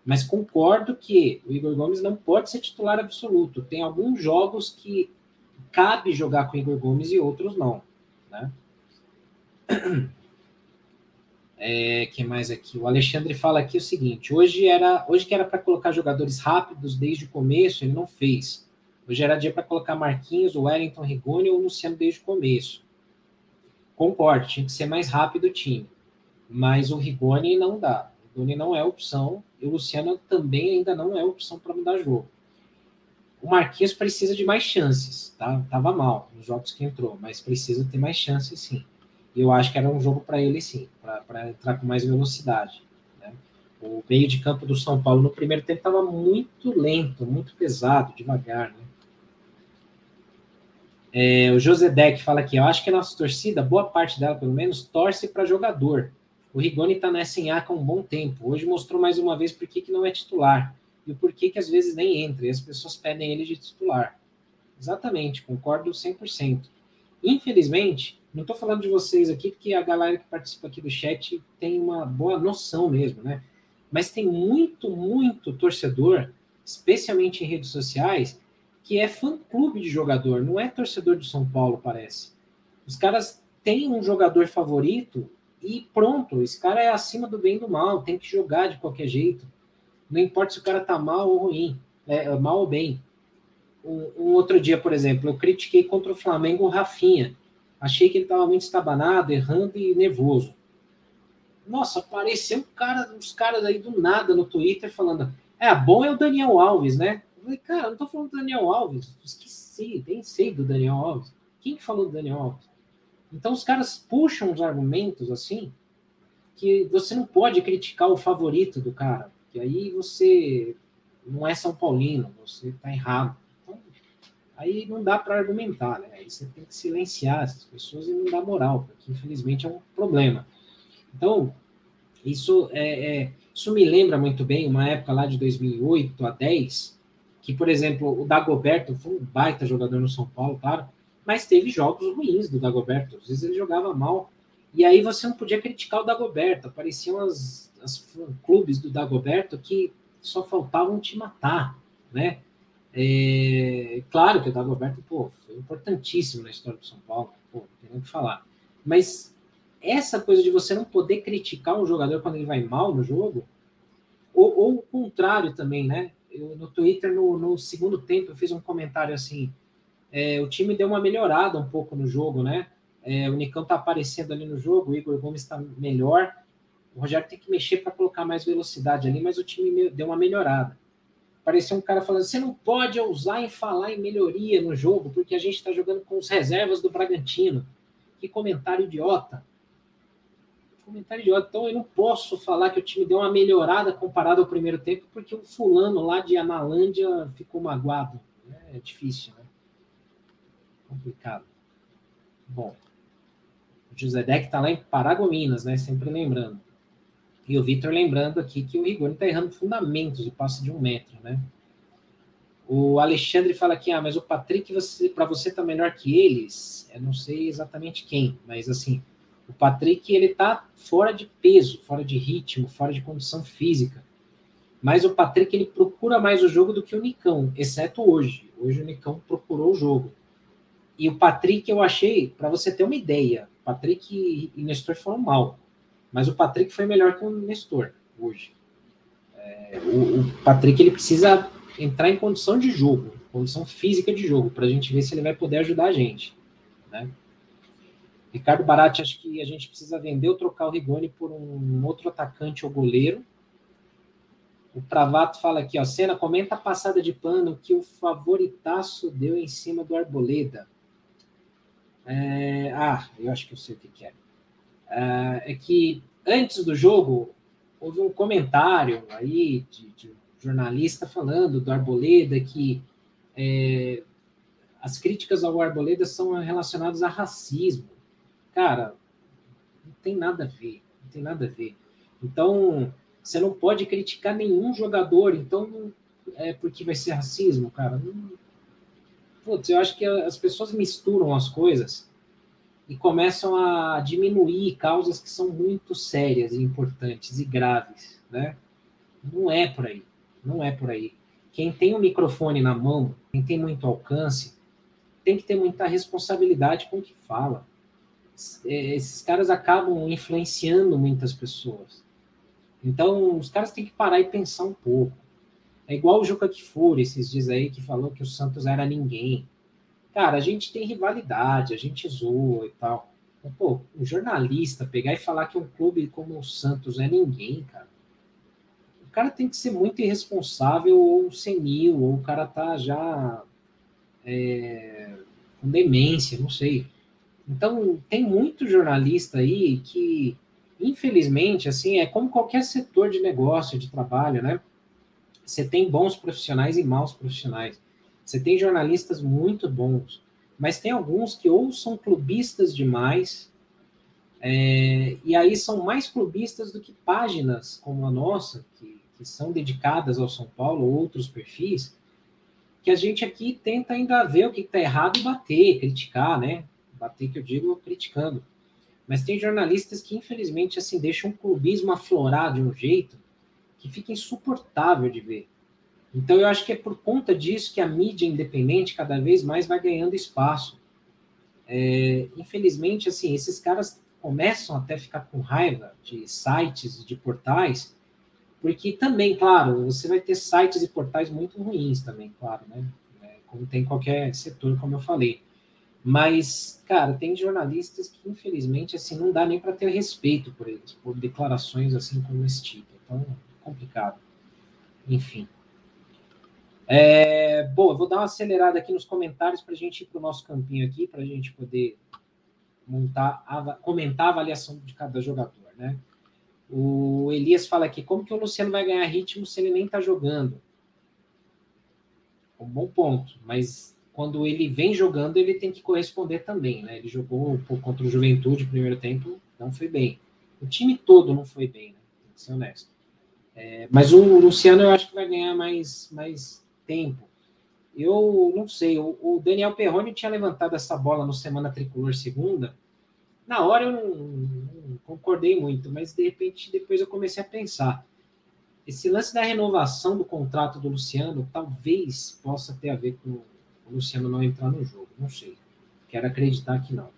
A: Mas concordo que o Igor Gomes não pode ser titular absoluto. Tem alguns jogos que cabe jogar com Igor Gomes e outros não, né? É, que mais aqui? O Alexandre fala aqui o seguinte: hoje era, hoje que era para colocar jogadores rápidos desde o começo, ele não fez. Hoje era dia para colocar Marquinhos, o Wellington, Rigoni ou o Luciano desde o começo. Concordo, tinha que ser mais rápido o time. Mas o Rigoni não dá. O Rigoni não é opção. E o Luciano também ainda não é opção para mudar jogo. O Marquinhos precisa de mais chances, tá? Tava mal nos jogos que entrou, mas precisa ter mais chances sim. E eu acho que era um jogo para ele sim, para entrar com mais velocidade. Né? O meio de campo do São Paulo no primeiro tempo estava muito lento, muito pesado, devagar, né? É, o José Deck fala aqui, eu acho que a nossa torcida, boa parte dela pelo menos, torce para jogador. O Rigoni está nessa enhaca há um bom tempo. Hoje mostrou mais uma vez por que não é titular. E o porquê que às vezes nem entra. E as pessoas pedem ele de titular. Exatamente, concordo 100%. Infelizmente, não estou falando de vocês aqui, porque a galera que participa aqui do chat tem uma boa noção mesmo, né? Mas tem muito, muito torcedor, especialmente em redes sociais, que é fã-clube de jogador, não é torcedor de São Paulo, parece. Os caras têm um jogador favorito e pronto, esse cara é acima do bem e do mal, tem que jogar de qualquer jeito. Não importa se o cara tá mal ou ruim, é, é mal ou bem. Um, um, outro dia, por exemplo, eu critiquei contra o Flamengo o Rafinha. Achei que ele estava muito estabanado, errando e nervoso. Nossa, apareceu cara, uns caras aí do nada no Twitter falando: é, bom é o Daniel Alves, né? falei, cara, não tô falando do Daniel Alves. Esqueci, nem sei do Daniel Alves. Quem que falou do Daniel Alves? Então os caras puxam os argumentos assim que você não pode criticar o favorito do cara, aí você não é São Paulino, você tá errado. Então, aí não dá para argumentar, né? Aí você tem que silenciar essas pessoas e não dar moral, porque infelizmente é um problema. Então, isso é, é isso me lembra muito bem uma época lá de 2008 a 10, que, por exemplo, o Dagoberto foi um baita jogador no São Paulo, claro, mas teve jogos ruins do Dagoberto. Às vezes ele jogava mal. E aí você não podia criticar o Dagoberto. Apareciam as, as clubes do Dagoberto que só faltavam te matar, né? É, claro que o Dagoberto, pô, foi importantíssimo na história do São Paulo, pô, não tem nem o que falar. Mas essa coisa de você não poder criticar um jogador quando ele vai mal no jogo, ou, ou o contrário também, né? eu, no Twitter, no, no, segundo tempo, eu fiz um comentário assim: é, o time deu uma melhorada um pouco no jogo, né? É, o Nicão tá aparecendo ali no jogo, o Igor Gomes está melhor. O Rogério tem que mexer para colocar mais velocidade ali, mas o time deu uma melhorada. Parecia um cara falando: você não pode ousar em falar em melhoria no jogo, porque a gente está jogando com os reservas do Bragantino. Que comentário idiota comentário idiota. Então eu não posso falar que o time deu uma melhorada comparado ao primeiro tempo, porque o fulano lá de Analândia ficou magoado. É difícil, né? Complicado. Bom, o José Deck tá lá em Paragominas, né? Sempre lembrando. E o Vitor lembrando aqui que o Rigoni está errando fundamentos e passa de um metro, né? O Alexandre fala aqui, ah, mas o Patrick, você, para você tá melhor que eles? Eu não sei exatamente quem, mas assim, o Patrick ele tá fora de peso, fora de ritmo, fora de condição física. Mas o Patrick ele procura mais o jogo do que o Nicão, exceto hoje. Hoje o Nicão procurou o jogo. E o Patrick eu achei, para você ter uma ideia, Patrick e Nestor foram mal. Mas o Patrick foi melhor que o Nestor hoje. É, o, o, Patrick ele precisa entrar em condição de jogo, condição física de jogo, para a gente ver se ele vai poder ajudar a gente. Né? Ricardo Barati, acho que a gente precisa vender ou trocar o Rigoni por um outro atacante ou goleiro. O Travato fala aqui, ó, Cena, comenta a passada de pano que o favoritaço deu em cima do Arboleda. É, ah, eu acho que eu sei o que, que é. É. É que antes do jogo houve um comentário aí de, de jornalista falando do Arboleda que é, as críticas ao Arboleda são relacionadas a racismo. Cara, não tem nada a ver, não tem nada a ver. Então, você não pode criticar nenhum jogador, então é porque vai ser racismo, cara. Putz, eu acho que as pessoas misturam as coisas e começam a diminuir causas que são muito sérias e importantes e graves, né? Não é por aí, não é por aí. Quem tem o um microfone na mão, quem tem muito alcance, tem que ter muita responsabilidade com o que fala. É, esses caras acabam influenciando muitas pessoas. Então, os caras têm que parar e pensar um pouco. É igual o Juca Kfouri, esses dias aí, que falou que o Santos era ninguém. Cara, a gente tem rivalidade, a gente zoa e tal. Mas, pô, um jornalista pegar e falar que um clube como o Santos é ninguém, cara. O cara tem que ser muito irresponsável ou senil, ou o cara tá já é, com demência, não sei. Então, tem muito jornalista aí que, infelizmente, assim, é como qualquer setor de negócio, de trabalho, né? Você tem bons profissionais e maus profissionais. Você tem jornalistas muito bons, mas tem alguns que ou são clubistas demais, é, e aí são mais clubistas do que páginas como a nossa, que, que são dedicadas ao São Paulo, outros perfis, que a gente aqui tenta ainda ver o que está errado e bater, criticar, né? Bater que eu digo criticando. Mas tem jornalistas que, infelizmente, assim, deixam o clubismo aflorar de um jeito que fica insuportável de ver. Então, eu acho que é por conta disso que a mídia independente cada vez mais vai ganhando espaço. É, infelizmente, assim, esses caras começam até a ficar com raiva de sites, de portais, porque também, claro, você vai ter sites e portais muito ruins também, claro, né? É, como tem qualquer setor, como eu falei. Mas, cara, tem jornalistas que, infelizmente, assim, não dá nem para ter respeito por eles, por declarações assim como esse tipo. Então, complicado. Enfim. É, bom, eu vou dar uma acelerada aqui nos comentários para a gente ir para o nosso campinho aqui, para a gente poder montar, comentar a avaliação de cada jogador, né? O Elias fala aqui, como que o Luciano vai ganhar ritmo se ele nem está jogando? Um bom ponto, mas quando ele vem jogando, ele tem que corresponder também, né? Ele jogou contra o Juventude no primeiro tempo, não foi bem. O time todo não foi bem, né? Tem que ser honesto. É, mas o Luciano eu acho que vai ganhar mais, mais tempo. Eu não sei, o, Daniel Perrone tinha levantado essa bola no Semana Tricolor segunda. Na hora eu não, não concordei muito, mas de repente depois eu comecei a pensar. Esse lance da renovação do contrato do Luciano talvez possa ter a ver com o Luciano não entrar no jogo. Não sei. Quero acreditar que não.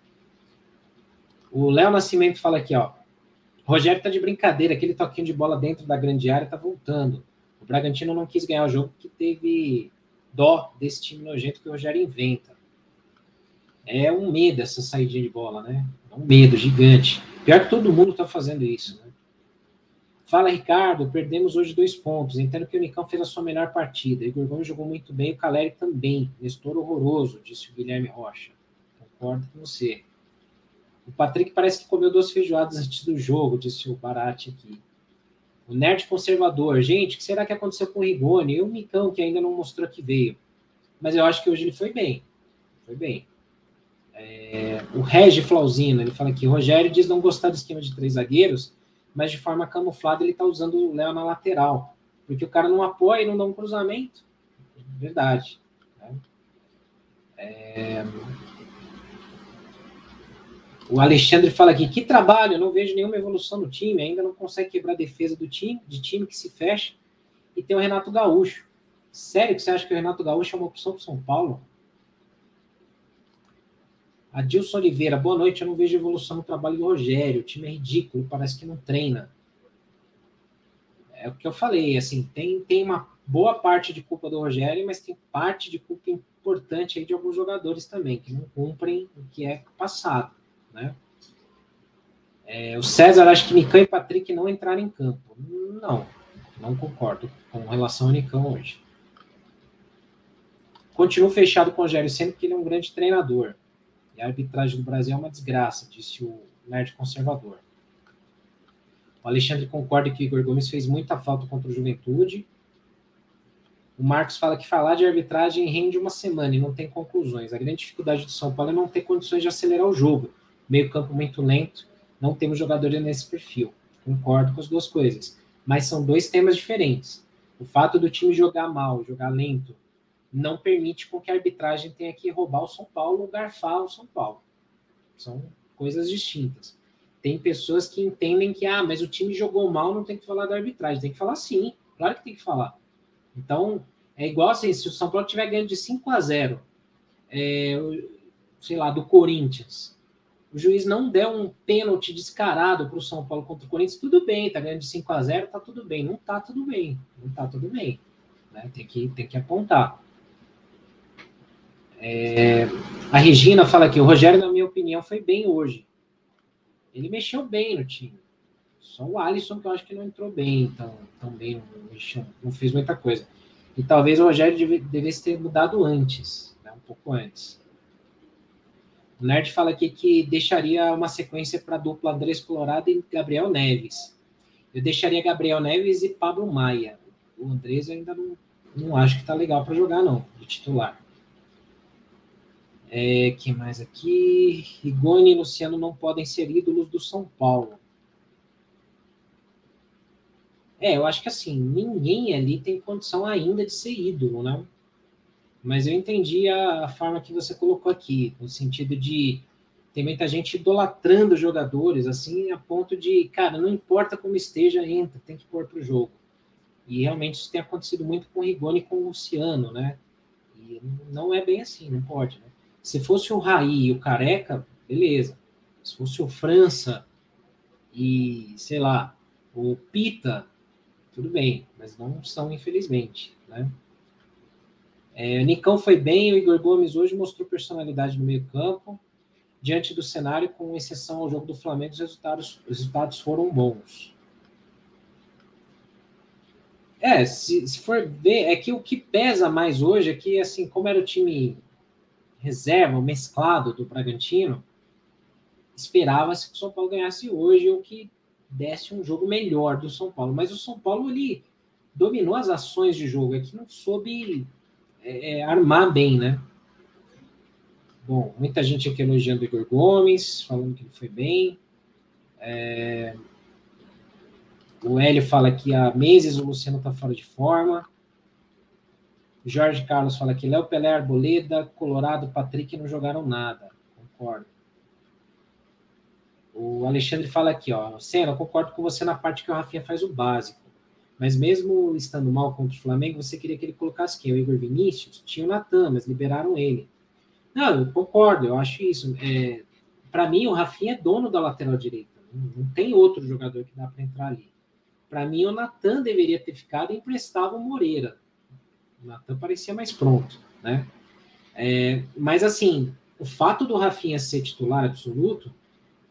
A: O Léo Nascimento fala aqui, ó. Rogério tá de brincadeira, aquele toquinho de bola dentro da grande área tá voltando. Bragantino não quis ganhar o jogo porque teve dó desse time nojento que o Rogério inventa. É um medo essa saída de bola, né? É um medo gigante. Pior que todo mundo tá fazendo isso, né? Fala, Ricardo. Perdemos hoje dois pontos. Entendo que o Unicão fez a sua melhor partida. Igor Gomes jogou muito bem, o Caleri também. Nestor horroroso, disse o Guilherme Rocha. Concordo com você. O Patrick parece que comeu duas feijoadas antes do jogo, disse o Barate aqui. O nerd conservador. Gente, o que será que aconteceu com o Rigoni? E o Micão, que ainda não mostrou que veio. Mas eu acho que hoje ele foi bem. Foi bem. É, o Regi Flauzino, ele fala aqui, Rogério diz não gostar do esquema de três zagueiros, mas de forma camuflada ele está usando o Léo na lateral. Porque o cara não apoia e não dá um cruzamento. Verdade. Né? É, o Alexandre fala aqui, que trabalho, não vejo nenhuma evolução no time, ainda não consegue quebrar a defesa do time, de time que se fecha, e tem o Renato Gaúcho. Sério que você acha que o Renato Gaúcho é uma opção para São Paulo? Adilson Oliveira, boa noite. Eu não vejo evolução no trabalho do Rogério. O time é ridículo, parece que não treina. É o que eu falei, assim, tem, tem uma boa parte de culpa do Rogério, mas tem parte de culpa importante aí de alguns jogadores também, que não cumprem o que é passado. Né? É, o César acha que Nicão e Patrick não entraram em campo. Não, não concordo com relação ao Nicão hoje. Continuo fechado com o Rogério, sendo que ele é um grande treinador. E a arbitragem do Brasil é uma desgraça, disse o nerd conservador. O Alexandre concorda que o Igor Gomes fez muita falta contra o Juventude. O Marcos fala que falar de arbitragem rende uma semana e não tem conclusões. A grande dificuldade do São Paulo é não ter condições de acelerar o jogo meio campo muito lento, não temos jogadores nesse perfil. Concordo com as duas coisas. Mas são dois temas diferentes. O fato do time jogar mal, jogar lento, não permite com que a arbitragem tenha que roubar o São Paulo ou garfar o São Paulo. São coisas distintas. Tem pessoas que entendem que, ah, mas o time jogou mal, não tem que falar da arbitragem. Tem que falar sim, claro que tem que falar. Então, é igual assim, se o São Paulo tiver ganhando de 5 a 0, é, sei lá, do Corinthians, o juiz não der um pênalti descarado para o São Paulo contra o Corinthians, tudo bem, tá ganhando de 5 a 0 tá tudo bem. Não tá tudo bem. Não tá tudo bem. né? Tem que, tem que apontar. É, a Regina fala aqui, o Rogério, na minha opinião, foi bem hoje. Ele mexeu bem no time. Só o Alisson que eu acho que não entrou bem, então também não, mexeu, não fez muita coisa. E talvez o Rogério deve, devesse ter mudado antes, né? um pouco antes. O Nerd fala aqui que deixaria uma sequência para a dupla Andrés Colorado e Gabriel Neves. Eu deixaria Gabriel Neves e Pablo Maia. O Andrés ainda não, não acho que está legal para jogar, não, de titular. É, que mais aqui? Rigoni e Luciano não podem ser ídolos do São Paulo. É, eu acho que assim, ninguém ali tem condição ainda de ser ídolo, né? Mas eu entendi a, forma que você colocou aqui, no sentido de tem muita gente idolatrando jogadores, assim, a ponto de, cara, não importa como esteja, entra, tem que pôr para o jogo. E realmente isso tem acontecido muito com o Rigoni e com o Luciano, né? E não é bem assim, não pode, né? Se fosse o Raí e o Careca, beleza. Se fosse o França e, sei lá, o Pita, tudo bem, mas não são, infelizmente, né? É, Nicão foi bem, o Igor Gomes hoje mostrou personalidade no meio campo. Diante do cenário, com exceção ao jogo do Flamengo, os resultados, os resultados foram bons. É, se, se for ver, é que o que pesa mais hoje é que, assim, como era o time reserva, mesclado do Bragantino, esperava-se que o São Paulo ganhasse hoje ou que desse um jogo melhor do São Paulo. Mas o São Paulo ele dominou as ações de jogo, é que não soube é, é, armar bem, né? Bom, muita gente aqui elogiando o Igor Gomes, falando que ele foi bem. É... O Hélio fala que há meses o Luciano está fora de forma. Jorge Carlos fala que Léo Pelé, Arboleda, Colorado, Patrick não jogaram nada. Concordo. O Alexandre fala aqui, ó, Senna, eu concordo com você na parte que o Rafinha faz o básico. Mas mesmo estando mal contra o Flamengo, você queria que ele colocasse quem? O Igor Vinícius? Tinha o Natan, mas liberaram ele. Não, eu concordo, eu acho isso. É, para mim, o Rafinha é dono da lateral direita. Não, tem outro jogador que dá para entrar ali. Para mim, o Natan deveria ter ficado e emprestava o Moreira. O Natan parecia mais pronto, né? É, mas assim, o fato do Rafinha ser titular absoluto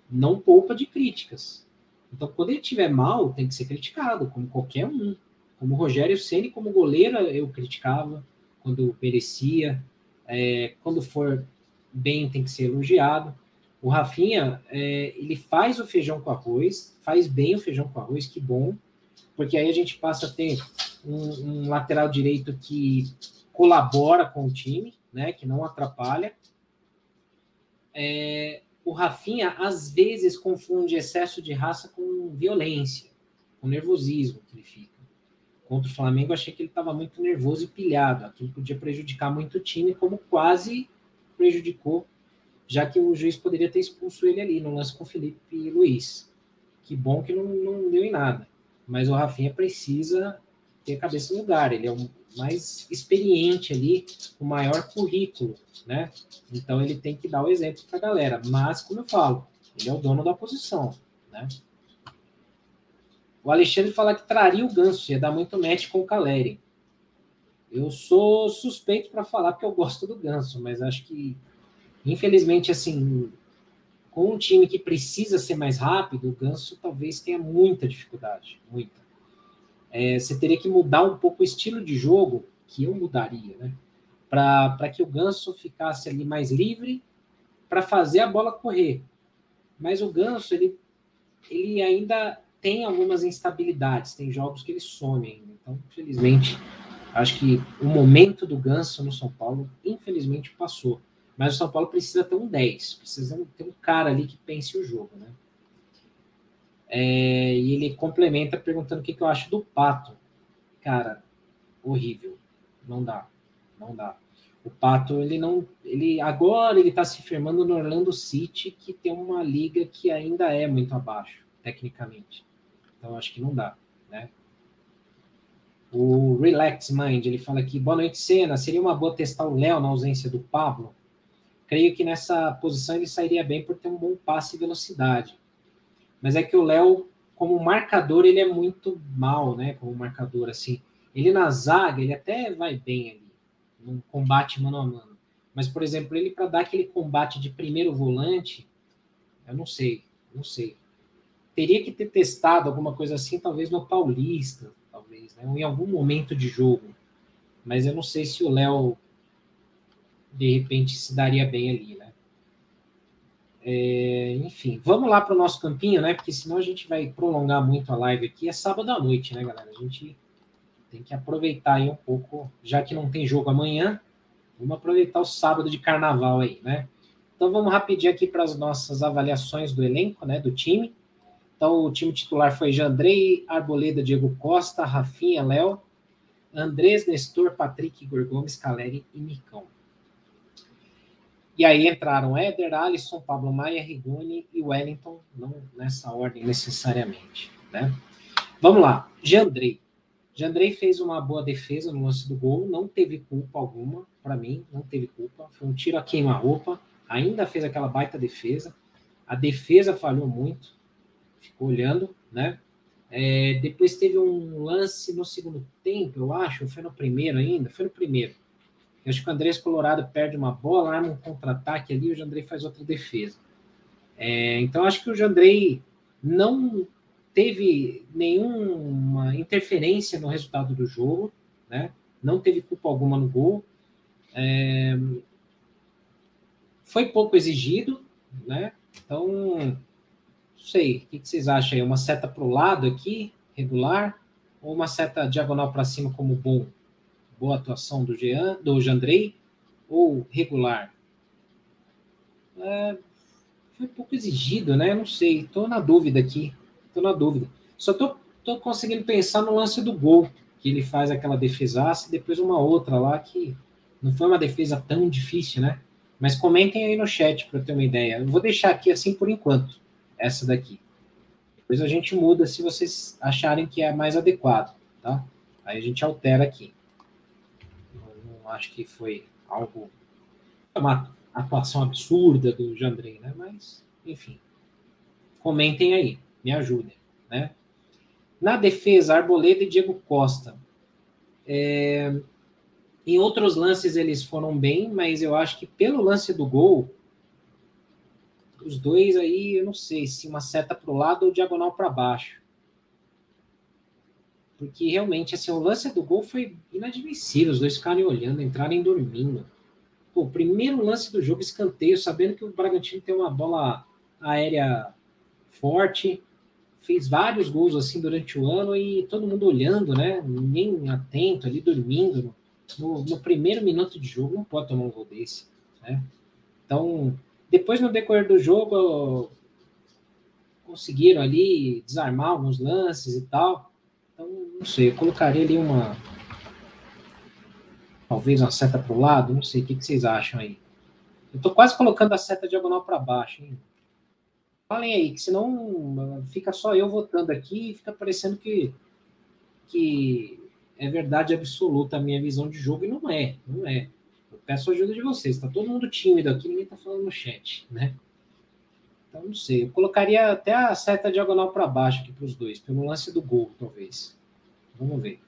A: não poupa de críticas. Então, quando ele estiver mal, tem que ser criticado, como qualquer um. Como o Rogério Ceni, como goleiro, eu criticava quando merecia. É, quando for bem, tem que ser elogiado. O Rafinha, é, ele faz o feijão com arroz, faz bem o feijão com arroz, que bom, porque aí a gente passa a ter um, um lateral direito que colabora com o time, né, que não atrapalha. É, o Rafinha às vezes confunde excesso de raça com violência, com nervosismo que ele fica. Contra o Flamengo, achei que ele estava muito nervoso e pilhado. Aquilo podia prejudicar muito o time, como quase prejudicou, já que o juiz poderia ter expulso ele ali no lance com Felipe e Luiz. Que bom que não, não deu em nada. Mas o Rafinha precisa ter a cabeça no lugar. Ele é o mais experiente ali, o maior currículo, né? Então ele tem que dar o exemplo para a galera. Mas, como eu falo, ele é o dono da posição, né? O Alexandre fala que traria o Ganso, ia dar muito match com o Caleri. Eu sou suspeito para falar porque eu gosto do Ganso, mas acho que, infelizmente, assim, com um time que precisa ser mais rápido, o Ganso talvez tenha muita dificuldade, muita é, você teria que mudar um pouco o estilo de jogo, que eu mudaria, né? Para que o Ganso ficasse ali mais livre para fazer a bola correr. Mas o Ganso, ele, ele ainda tem algumas instabilidades, tem jogos que ele some ainda. Então, infelizmente, acho que o momento do Ganso no São Paulo, infelizmente, passou. Mas o São Paulo precisa ter um 10, precisa ter um cara ali que pense o jogo, né? É, e ele complementa perguntando o que, que eu acho do Pato. Cara, horrível. Não dá. Não dá. O Pato, ele não. Ele agora ele está se firmando no Orlando City, que tem uma liga que ainda é muito abaixo, tecnicamente. Então acho que não dá, né? O Relax Mind, ele fala aqui, boa noite, Senna. Seria uma boa testar o Léo na ausência do Pablo? Creio que nessa posição ele sairia bem por ter um bom passe e velocidade. Mas é que o Léo, como marcador, ele é muito mal, né? Como marcador, assim. Ele na zaga, ele até vai bem ali, num combate mano a mano. Mas, por exemplo, ele para dar aquele combate de primeiro volante, eu não sei, não sei. Teria que ter testado alguma coisa assim, talvez no Paulista, talvez, né? Ou em algum momento de jogo. Mas eu não sei se o Léo, de repente, se daria bem ali, né? É, enfim, vamos lá para o nosso campinho, né? Porque senão a gente vai prolongar muito a live aqui. É sábado à noite, né, galera? A gente tem que aproveitar aí um pouco, já que não tem jogo amanhã, vamos aproveitar o sábado de carnaval aí, né? Então vamos rapidinho aqui para as nossas avaliações do elenco, né, do time. Então o time titular foi Jandrei, Arboleda, Diego Costa, Rafinha, Léo, Andrés, Nestor, Patrick, Igor Gomes, Caleri e Micão. E aí entraram Éder, Alisson, Pablo Maia, Rigoni e Wellington, não nessa ordem necessariamente, né? Vamos lá, Jandrei. Jandrei fez uma boa defesa no lance do gol, não teve culpa alguma, para mim, não teve culpa. Foi um tiro a queima-roupa, ainda fez aquela baita defesa. A defesa falhou muito, ficou olhando, né? É, depois teve um lance no segundo tempo, eu acho, foi no primeiro ainda, foi no primeiro. Eu acho que o Andrés Colorado perde uma bola, arma um contra-ataque ali, o Jandrei faz outra defesa. É, então, acho que o Jandrei não teve nenhuma interferência no resultado do jogo, né? Não teve culpa alguma no gol. É... Foi pouco exigido, né? Então, não sei, o que vocês acham aí? Uma seta para o lado aqui, regular, ou uma seta diagonal para cima como bom? Boa atuação do Jean, do Jandrei, ou regular? É... Foi pouco exigido, né? Não sei, estou na dúvida aqui. Tô na dúvida. Só tô conseguindo pensar no lance do gol, que ele faz aquela defesaça e depois uma outra lá que não foi uma defesa tão difícil, né? Mas comentem aí no chat para ter uma ideia. Eu vou deixar aqui assim por enquanto, essa daqui. Depois a gente muda se vocês acharem que é mais adequado, tá? Aí a gente altera aqui. Acho que foi algo uma atuação absurda do Jandrei, né? Mas, enfim. Comentem aí me ajudem, né? Na defesa, Arboleda e Diego Costa. É, em outros lances eles foram bem, mas eu acho que pelo lance do gol, os dois aí, eu não sei se uma seta para o lado ou diagonal para baixo. Porque realmente, assim, o lance do gol foi inadmissível. Os dois ficarem olhando, entrarem dormindo. Pô, primeiro lance do jogo, escanteio, sabendo que o Bragantino tem uma bola aérea forte, fez vários gols assim durante o ano e todo mundo olhando, né? Ninguém atento ali, dormindo. No, no primeiro minuto de jogo, não pode tomar um gol desse, né? Então, depois no decorrer do jogo, conseguiram ali desarmar alguns lances e tal. Não sei, eu colocaria ali uma. Talvez uma seta para o lado, não sei, o que, que vocês acham aí? Eu tô quase colocando a seta diagonal para baixo, hein? Falem aí, que senão fica só eu votando aqui e fica parecendo que, que é verdade absoluta a minha visão de jogo, e não é, não é. Eu peço ajuda de vocês, tá todo mundo tímido aqui, ninguém tá falando no chat, né? Então, não sei, eu colocaria até a seta diagonal para baixo aqui para os dois, pelo lance do gol, talvez. Vamos ver.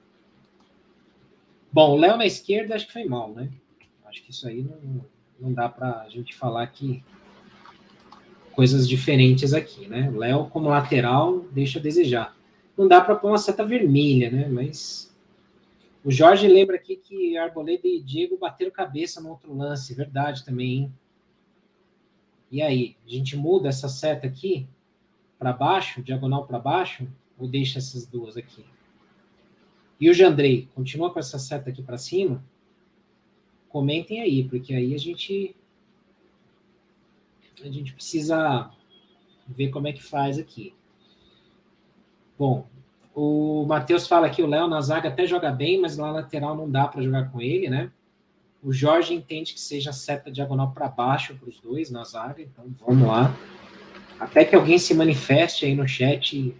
A: Bom, o Léo na esquerda acho que foi mal, né? Acho que isso aí não, não dá para a gente falar que coisas diferentes aqui, né? Léo como lateral deixa a desejar. Não dá para pôr uma seta vermelha, né? Mas o Jorge lembra aqui que Arboleda e Diego bateram cabeça no outro lance, verdade também. Hein? E aí, a gente muda essa seta aqui para baixo, diagonal para baixo, ou deixa essas duas aqui? E o Jandrei, continua com essa seta aqui para cima? Comentem aí, porque aí a gente a gente precisa ver como é que faz aqui. Bom, o Matheus fala que o Léo na zaga até joga bem, mas na lateral não dá para jogar com ele, né? O Jorge entende que seja seta diagonal para baixo para os dois na zaga, então vamos lá. Até que alguém se manifeste aí no chat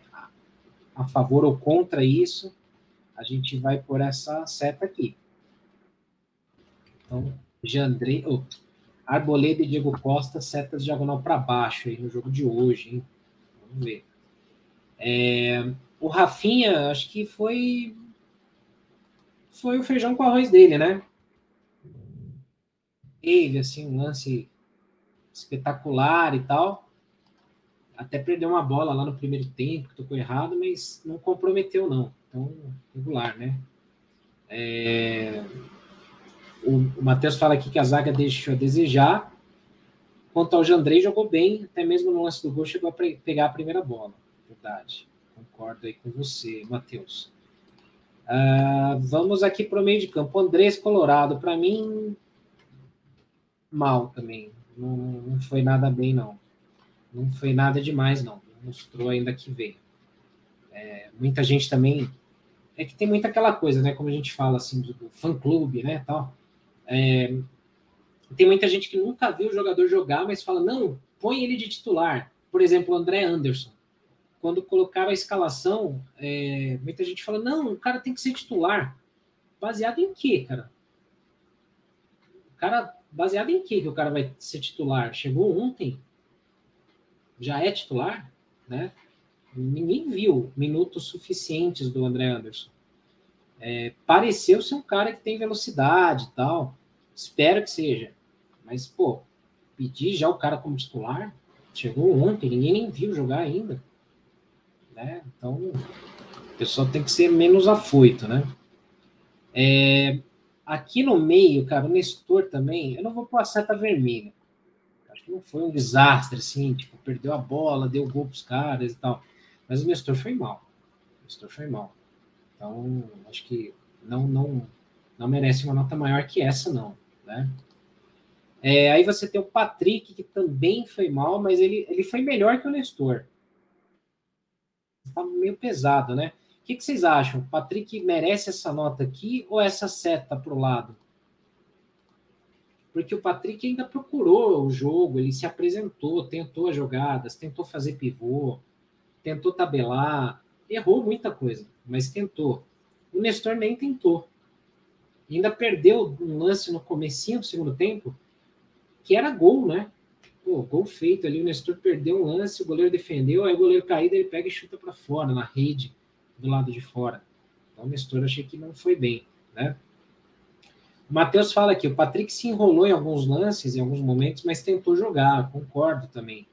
A: a favor ou contra isso, a gente vai por essa seta aqui. Então, Jandrei, oh, Arboleda e Diego Costa, setas diagonal para baixo aí no jogo de hoje, hein? Vamos ver. É, o Rafinha, acho que foi. foi o feijão com arroz dele, né? Teve, assim, um lance espetacular e tal. Até perdeu uma bola lá no primeiro tempo, que tocou errado, mas não comprometeu, não. Então, regular, né? É... O, o Matheus fala aqui que a zaga deixou a desejar. Quanto ao Jandrei, jogou bem, até mesmo no lance do gol, chegou a pegar a primeira bola. Verdade. Concordo aí com você, Matheus. Uh, vamos aqui para o meio de campo. Andrés Colorado, para mim, mal também. Não, não, foi nada bem, não. Não foi nada demais, não. Mostrou ainda que veio. É, muita gente também. É que tem muita aquela coisa, né? Como a gente fala assim, do, do fã-clube, né? Tal. É, tem muita gente que nunca viu o jogador jogar, mas fala: não, põe ele de titular. Por exemplo, o André Anderson quando colocaram a escalação, é, muita gente fala: não, o cara tem que ser titular. Baseado em quê, cara? O cara, baseado em quê que o cara vai ser titular? Chegou ontem, já é titular, né? Ninguém viu minutos suficientes do André Anderson. É, pareceu ser um cara que tem velocidade e tal. Espero que seja. Mas, pô, pedir já o cara como titular? Chegou ontem, ninguém nem viu jogar ainda né? Então, o pessoal tem que ser menos afoito, né? É, aqui no meio, cara, o Nestor também, eu não vou pôr a seta vermelha. Não foi um desastre, assim, tipo, perdeu a bola, deu gol pros caras e tal. Mas o Nestor foi mal. O Nestor foi mal. Então, acho que não, não, não merece uma nota maior que essa, não, né? É, aí você tem o Patrick, que também foi mal, mas ele, ele foi melhor que o Nestor tá meio pesado, né? O que, que vocês acham? O Patrick merece essa nota aqui ou essa seta para o lado? Porque o Patrick ainda procurou o jogo, ele se apresentou, tentou as jogadas, tentou fazer pivô, tentou tabelar, errou muita coisa, mas tentou. O Nestor nem tentou. Ainda perdeu um lance no comecinho do segundo tempo, que era gol, né? Pô, gol feito ali, o Nestor perdeu um lance, o goleiro defendeu, aí o goleiro caído, ele pega e chuta para fora, na rede, do lado de fora. Então o Nestor achei que não foi bem, né? O Matheus fala aqui, o Patrick se enrolou em alguns lances, em alguns momentos, mas tentou jogar, concordo também.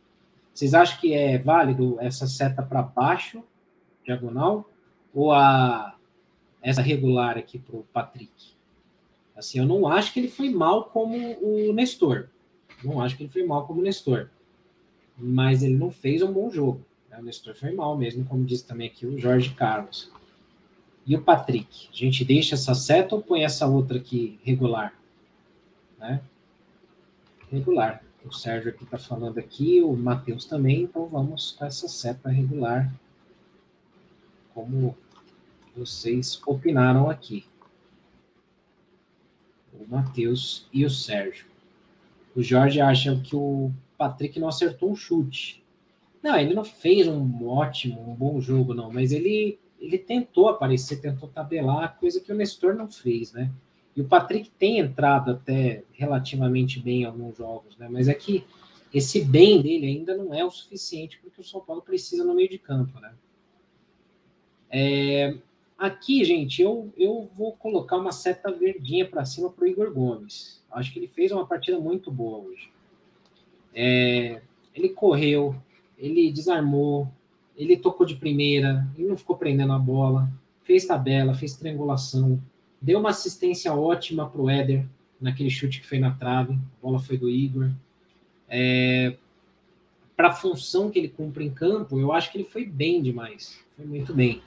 A: Vocês acham que é válido essa seta para baixo, diagonal, ou a essa regular aqui para o Patrick? Assim, eu não acho que ele foi mal como o Nestor. Não acho que ele foi mal como Nestor. Mas ele não fez um bom jogo. Né? O Nestor foi mal mesmo, como disse também aqui o Jorge Carlos. E o Patrick? A gente deixa essa seta ou põe essa outra aqui regular? Né? Regular. O Sérgio aqui está falando aqui, o Matheus também, então vamos com essa seta regular. Como vocês opinaram aqui. O Matheus e o Sérgio. O Jorge acha que o Patrick não acertou um chute. Não, ele não fez um ótimo, um bom jogo, não, mas ele, ele tentou aparecer, tentou tabelar, coisa que o Nestor não fez, né? E o Patrick tem entrado até relativamente bem em alguns jogos, né? Mas é que esse bem dele ainda não é o suficiente porque o São Paulo precisa no meio de campo, né? É, aqui, gente, eu, eu vou colocar uma seta verdinha para cima para o Igor Gomes. Acho que ele fez uma partida muito boa hoje. É, ele correu, ele desarmou, ele tocou de primeira, ele não ficou prendendo a bola, fez tabela, fez triangulação, deu uma assistência ótima para o Éder naquele chute que foi na trave, a bola foi do Igor. É, para a função que ele cumpre em campo, eu acho que ele foi bem demais, foi muito bem.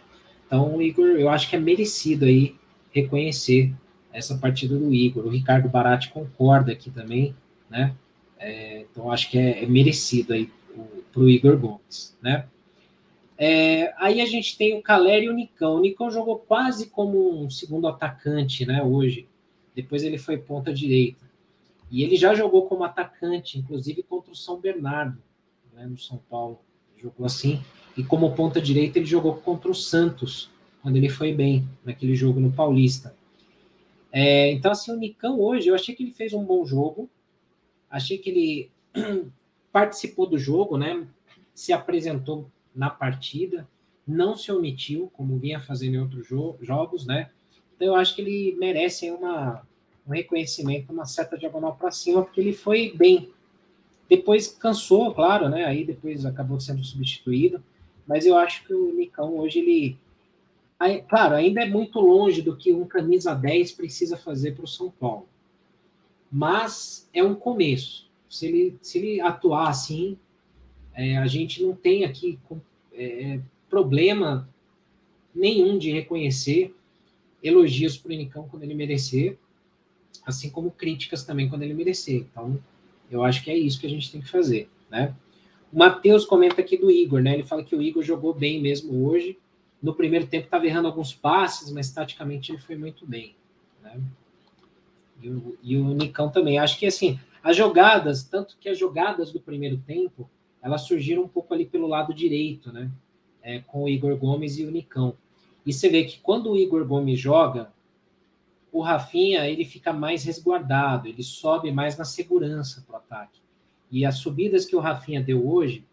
A: Então, o Igor, eu acho que é merecido aí reconhecer essa partida do Igor. O Ricardo Barati concorda aqui também, né? É, então acho que é, é merecido aí para o Igor Gomes, né? É, aí a gente tem o Caleri e o Nicão. O Nicão jogou quase como um segundo atacante, né? Hoje. Depois ele foi ponta direita. E ele já jogou como atacante, inclusive contra o São Bernardo, né, no São Paulo. Jogou assim. E como ponta direita ele jogou contra o Santos, quando ele foi bem naquele jogo no Paulista. É, então, assim, o Nicão hoje, eu achei que ele fez um bom jogo, achei que ele participou do jogo, né? Se apresentou na partida, não se omitiu, como vinha fazendo em outros jo jogos, né? Então eu acho que ele merece uma, um reconhecimento, uma seta diagonal para cima, porque ele foi bem. Depois cansou, claro, né? Aí depois acabou sendo substituído. Mas eu acho que o Nicão hoje ele. Aí, claro, ainda é muito longe do que um camisa 10 precisa fazer para o São Paulo. Mas é um começo. Se ele, se ele atuar assim, é, a gente não tem aqui é, problema nenhum de reconhecer elogios para o Nicão quando ele merecer, assim como críticas também quando ele merecer. Então, eu acho que é isso que a gente tem que fazer, né? O Matheus comenta aqui do Igor, né? Ele fala que o Igor jogou bem mesmo hoje. No primeiro tempo estava errando alguns passes, mas taticamente ele foi muito bem, né? E o, e o Nicão também. Acho que assim, as jogadas, tanto que as jogadas do primeiro tempo, elas surgiram um pouco ali pelo lado direito, né? É, com o Igor Gomes e o Nicão. E você vê que quando o Igor Gomes joga, o Rafinha ele fica mais resguardado, ele sobe mais na segurança para o ataque. E as subidas que o Rafinha deu hoje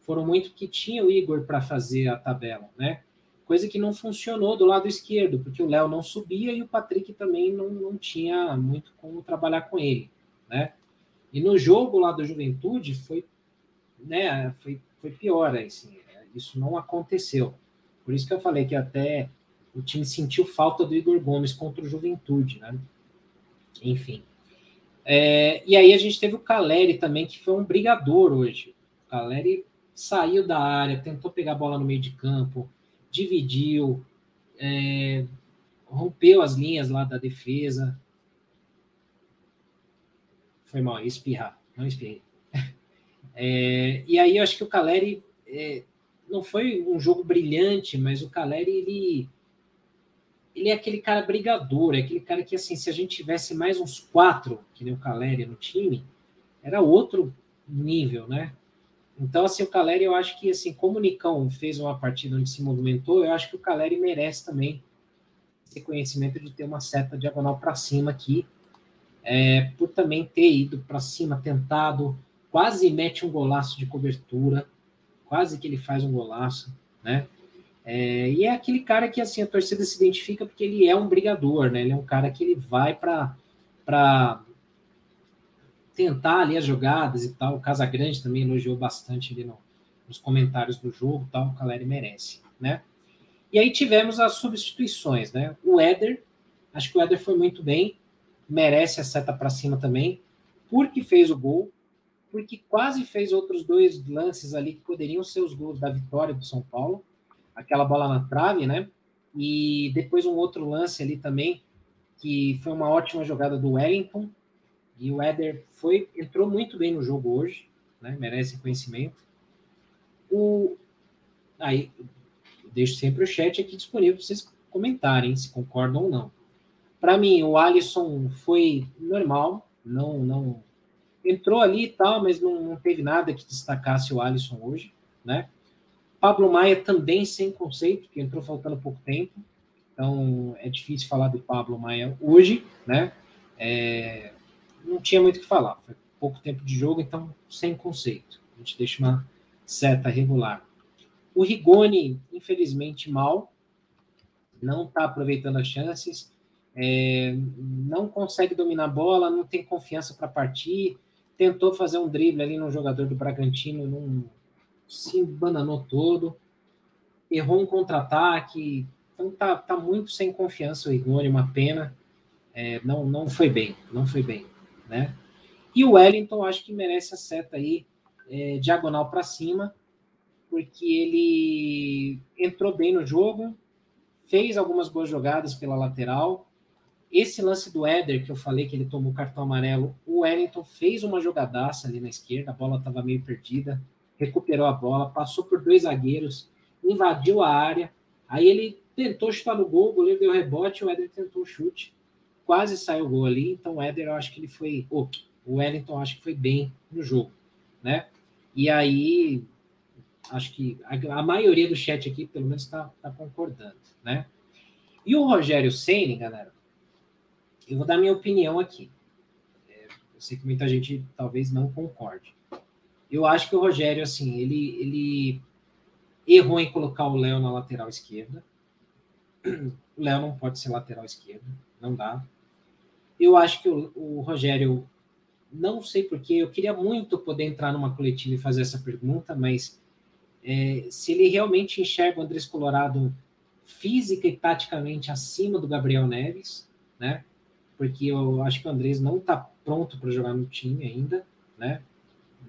A: foram muito que tinha o Igor para fazer a tabela, né? Coisa que não funcionou do lado esquerdo, porque o Léo não subia e o Patrick também não, não tinha muito como trabalhar com ele, né? E no jogo lá do Juventude foi, né, foi, foi pior, assim, isso não aconteceu. Por isso que eu falei que até o time sentiu falta do Igor Gomes contra o Juventude, né? Enfim. É, e aí a gente teve o Caleri também, que foi um brigador hoje. O Caleri saiu da área, tentou pegar a bola no meio de campo, dividiu, é, rompeu as linhas lá da defesa. Foi mal, espirrar, não espirrei. É, e aí eu acho que o Caleri é, não foi um jogo brilhante, mas o Caleri ele ele é aquele cara brigador, é aquele cara que, assim, se a gente tivesse mais uns quatro, que nem o Caleri no time, era outro nível, né? Então, assim, o Caleri, eu acho que, assim, como o Nicão fez uma partida onde se movimentou, eu acho que o Caleri merece também esse conhecimento de ter uma seta diagonal para cima aqui, é, por também ter ido para cima, tentado, quase mete um golaço de cobertura, quase que ele faz um golaço, né? É, e é aquele cara que assim a torcida se identifica porque ele é um brigador, né? Ele é um cara que ele vai para tentar ali as jogadas e tal. O Casagrande também elogiou bastante ali no, nos comentários do jogo, tal. O Caleri merece, né? E aí tivemos as substituições, né? O Éder, acho que o Éder foi muito bem, merece a seta para cima também, porque fez o gol, porque quase fez outros dois lances ali que poderiam ser os gols da vitória do São Paulo aquela bola na trave, né? E depois um outro lance ali também, que foi uma ótima jogada do Wellington. E o Éder foi, entrou muito bem no jogo hoje, né? Merece conhecimento. O, aí, deixo sempre o chat aqui disponível para vocês comentarem se concordam ou não. Para mim, o Alisson foi normal, não, não entrou ali e tal, mas não, não teve nada que destacasse o Alisson hoje, né? Pablo Maia também sem conceito, que entrou faltando pouco tempo. Então é difícil falar do Pablo Maia hoje, né? É, não tinha muito o que falar. Foi pouco tempo de jogo, então sem conceito. A gente deixa uma seta regular. O Rigoni, infelizmente, mal. Não está aproveitando as chances. É, não consegue dominar a bola, não tem confiança para partir. Tentou fazer um drible ali no jogador do Bragantino, não, se bananou todo, errou um contra-ataque, então tá, tá muito sem confiança o Rigoni, uma pena. É, não, não foi bem, não foi bem, né? E o Wellington acho que merece a seta aí, é, diagonal para cima, porque ele entrou bem no jogo, fez algumas boas jogadas pela lateral. Esse lance do Éder, que eu falei que ele tomou cartão amarelo, o Wellington fez uma jogadaça ali na esquerda, a bola estava meio perdida, recuperou a bola, passou por dois zagueiros, invadiu a área. Aí ele tentou chutar no gol, o goleiro deu rebote, o Éder tentou o chute. Quase saiu o gol ali, então o Éder eu acho que ele foi. Oh, o Wellington acho que foi bem no jogo, né? E aí, acho que a, a maioria do chat aqui, pelo menos, está tá concordando, né? E o Rogério Senna, galera, eu vou dar minha opinião aqui. É, eu sei que muita gente talvez não concorde. Eu acho que o Rogério, assim, ele, ele errou em colocar o Léo na lateral esquerda. O Léo não pode ser lateral esquerdo, não dá. Eu acho que o, o Rogério, não sei porquê, eu queria muito poder entrar numa coletiva e fazer essa pergunta, mas é, se ele realmente enxerga o Andrés Colorado física e taticamente acima do Gabriel Neves, né? Porque eu acho que o Andrés não está pronto para jogar no time ainda, né?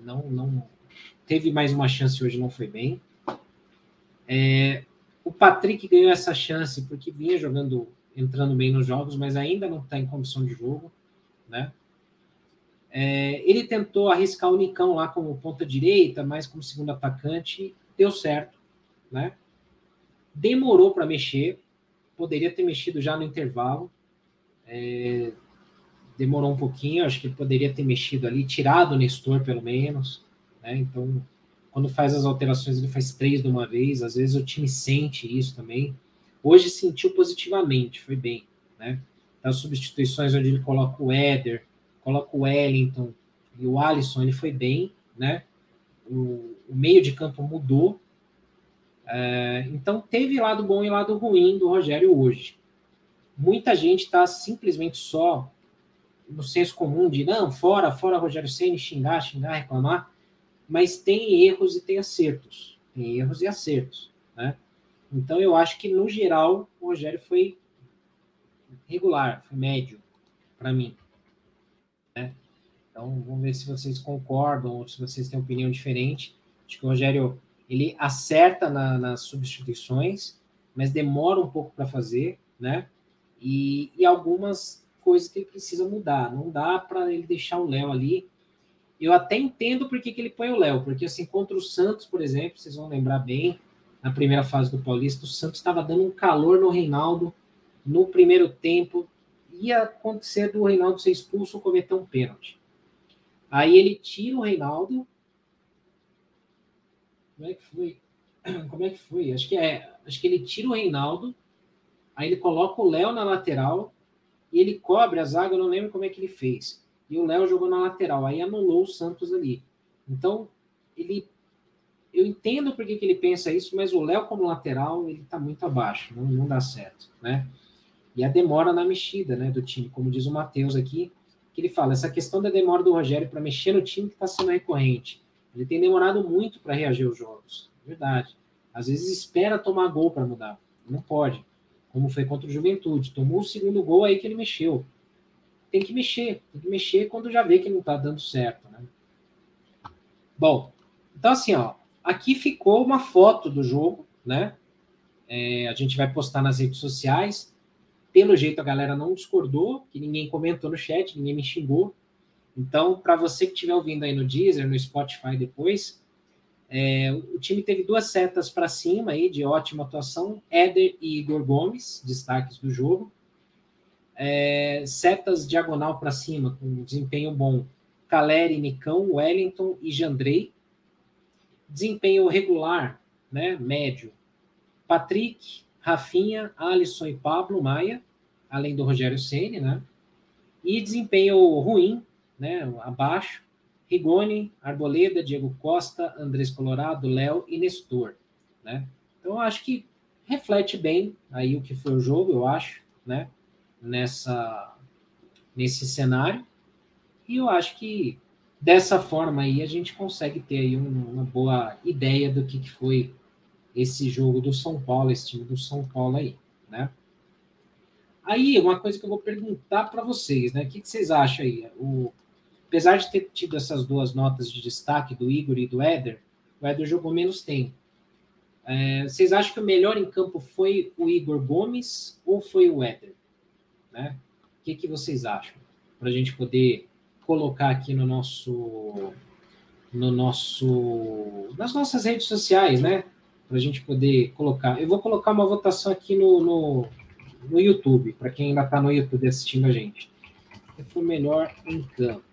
A: Não, não teve mais uma chance hoje, não foi bem. É, o Patrick ganhou essa chance porque vinha jogando, entrando bem nos jogos, mas ainda não está em condição de jogo, né? É, ele tentou arriscar o Nicão lá como ponta direita, mais como segundo atacante, deu certo, né? Demorou para mexer, poderia ter mexido já no intervalo, é, demorou um pouquinho, acho que poderia ter mexido ali, tirado o Nestor pelo menos, né? Então, quando faz as alterações, ele faz três de uma vez, às vezes o time sente isso também. Hoje sentiu positivamente, foi bem, né? As substituições onde ele coloca o Éder, coloca o Wellington e o Alisson, ele foi bem, né? O, o meio de campo mudou. É, então, teve lado bom e lado ruim do Rogério hoje. Muita gente está simplesmente só no senso comum de não, fora, fora Rogério Senna, xingar, xingar, reclamar mas tem erros e tem acertos. Tem erros e acertos, né? Então eu acho que no geral o Rogério foi regular, foi médio para mim. Né? Então vamos ver se vocês concordam ou se vocês têm opinião diferente. Acho que o Rogério ele acerta na, nas substituições, mas demora um pouco para fazer, né? E, e algumas coisas que ele precisa mudar. Não dá para ele deixar o Léo ali eu até entendo porque que ele põe o Léo, porque assim, contra o Santos, por exemplo, vocês vão lembrar bem, na primeira fase do Paulista, o Santos estava dando um calor no Reinaldo no primeiro tempo, ia acontecer do Reinaldo ser expulso ou cometer um pênalti. Aí ele tira o Reinaldo. Como é que foi? Como é que foi? Acho que é. Acho que ele tira o Reinaldo, aí ele coloca o Léo na lateral e ele cobre a zaga, eu não lembro como é que ele fez e o Léo jogou na lateral, aí anulou o Santos ali. Então, ele eu entendo porque que ele pensa isso, mas o Léo como lateral, ele tá muito abaixo, não, não dá certo, né? E a demora na mexida, né, do time, como diz o Matheus aqui, que ele fala, essa questão da demora do Rogério para mexer no time que está sendo recorrente. Ele tem demorado muito para reagir aos jogos, verdade. Às vezes espera tomar gol para mudar, não pode. Como foi contra o Juventude, tomou o segundo gol aí que ele mexeu tem que mexer, tem que mexer quando já vê que não está dando certo, né? Bom, então assim, ó, aqui ficou uma foto do jogo, né? É, a gente vai postar nas redes sociais. Pelo jeito a galera não discordou, que ninguém comentou no chat, ninguém me xingou. Então, para você que estiver ouvindo aí no Deezer, no Spotify depois, é, o time teve duas setas para cima aí de ótima atuação, Éder e Igor Gomes, destaques do jogo é, setas diagonal para cima, com desempenho bom. Caleri, Nicão, Wellington e Jandrei. Desempenho regular, né, médio. Patrick, Rafinha, Alisson e Pablo Maia, além do Rogério Ceni, né? E desempenho ruim, né, abaixo. Rigoni, Arboleda, Diego Costa, Andrés Colorado, Léo e Nestor, né? Então acho que reflete bem aí o que foi o jogo, eu acho, né? nessa nesse cenário. E eu acho que dessa forma aí a gente consegue ter aí uma boa ideia do que, que foi esse jogo do São Paulo, esse time do São Paulo aí, né? Aí, uma coisa que eu vou perguntar para vocês, né? O que, que vocês acham aí? O, apesar de ter tido essas duas notas de destaque do Igor e do Éder, o Éder jogou menos tempo. É, vocês acham que o melhor em campo foi o Igor Gomes ou foi o Éder? Né? O que, que vocês acham? Para a gente poder colocar aqui no nosso, no nosso, nas nossas redes sociais, né? Para a gente poder colocar. Eu vou colocar uma votação aqui no, no, no YouTube, para quem ainda está no YouTube assistindo a gente. Foi melhor em campo?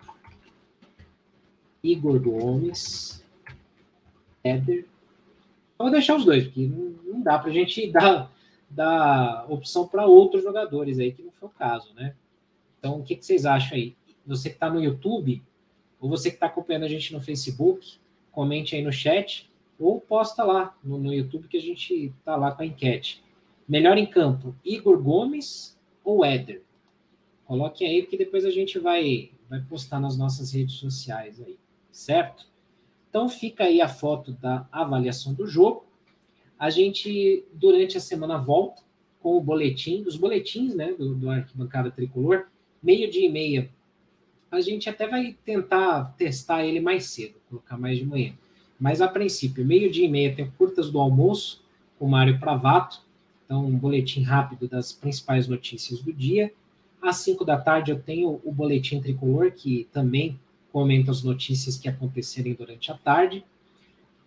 A: Igor Gomes, Éder. Vou deixar os dois, porque não, dá para a gente dar dar opção para outros jogadores aí, que não foi o caso, né? Então, o que, que vocês acham aí? Você que está no YouTube, ou você que está acompanhando a gente no Facebook, comente aí no chat, ou posta lá no, no YouTube que a gente está lá com a enquete. Melhor em campo, Igor Gomes ou Éder? Coloque aí, que depois a gente vai, vai postar nas nossas redes sociais aí, certo? Então fica aí a foto da avaliação do jogo. A gente, durante a semana, volta com o boletim, os boletins né, do, do Arquibancada Tricolor, meio dia e meia. A gente até vai tentar testar ele mais cedo, colocar mais de manhã. Mas a princípio, meio dia e meia tem curtas do almoço com o Mário Pravato. Então, um boletim rápido das principais notícias do dia. Às 5 da tarde eu tenho o boletim tricolor, que também comenta as notícias que acontecerem durante a tarde.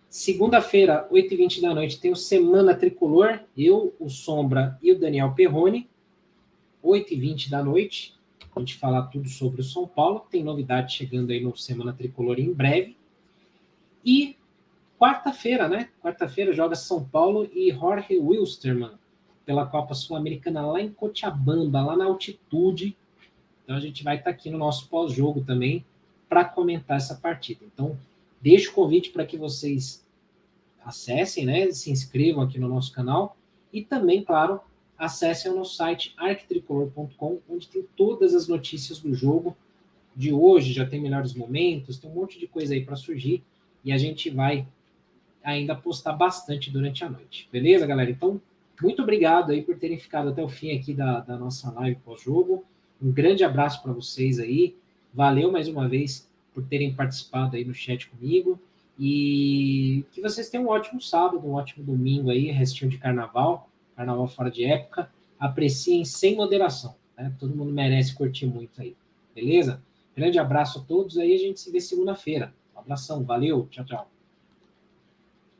A: Segunda-feira, 8h20 da noite, tem o Semana Tricolor, eu, o Sombra e o Daniel Perrone. 8h20 da noite, a gente falar tudo sobre o São Paulo. Tem novidade chegando aí no Semana Tricolor em breve. E quarta-feira, né? Quarta-feira joga São Paulo e Jorge Wilstermann pela Copa Sul-Americana lá em Cochabamba, lá na altitude. Então a gente vai estar aqui no nosso pós-jogo também para comentar essa partida. Então, deixo o convite para que vocês acessem, né, se inscrevam aqui no nosso canal e também, claro, acessem o nosso site arquitricolor.com, onde tem todas as notícias do jogo de hoje, já tem melhores momentos, tem um monte de coisa aí para surgir e a gente vai ainda postar bastante durante a noite. Beleza, galera? Então, muito obrigado aí por terem ficado até o fim aqui da, da nossa live pós-jogo. Um grande abraço para vocês aí. Valeu mais uma vez por terem participado aí no chat comigo. E que vocês tenham um ótimo sábado, um ótimo domingo aí, restinho de carnaval, carnaval fora de época. Apreciem sem moderação, né? Todo mundo merece curtir muito aí, beleza? Grande abraço a todos aí, a gente se vê segunda-feira. Um abração, valeu, tchau, tchau.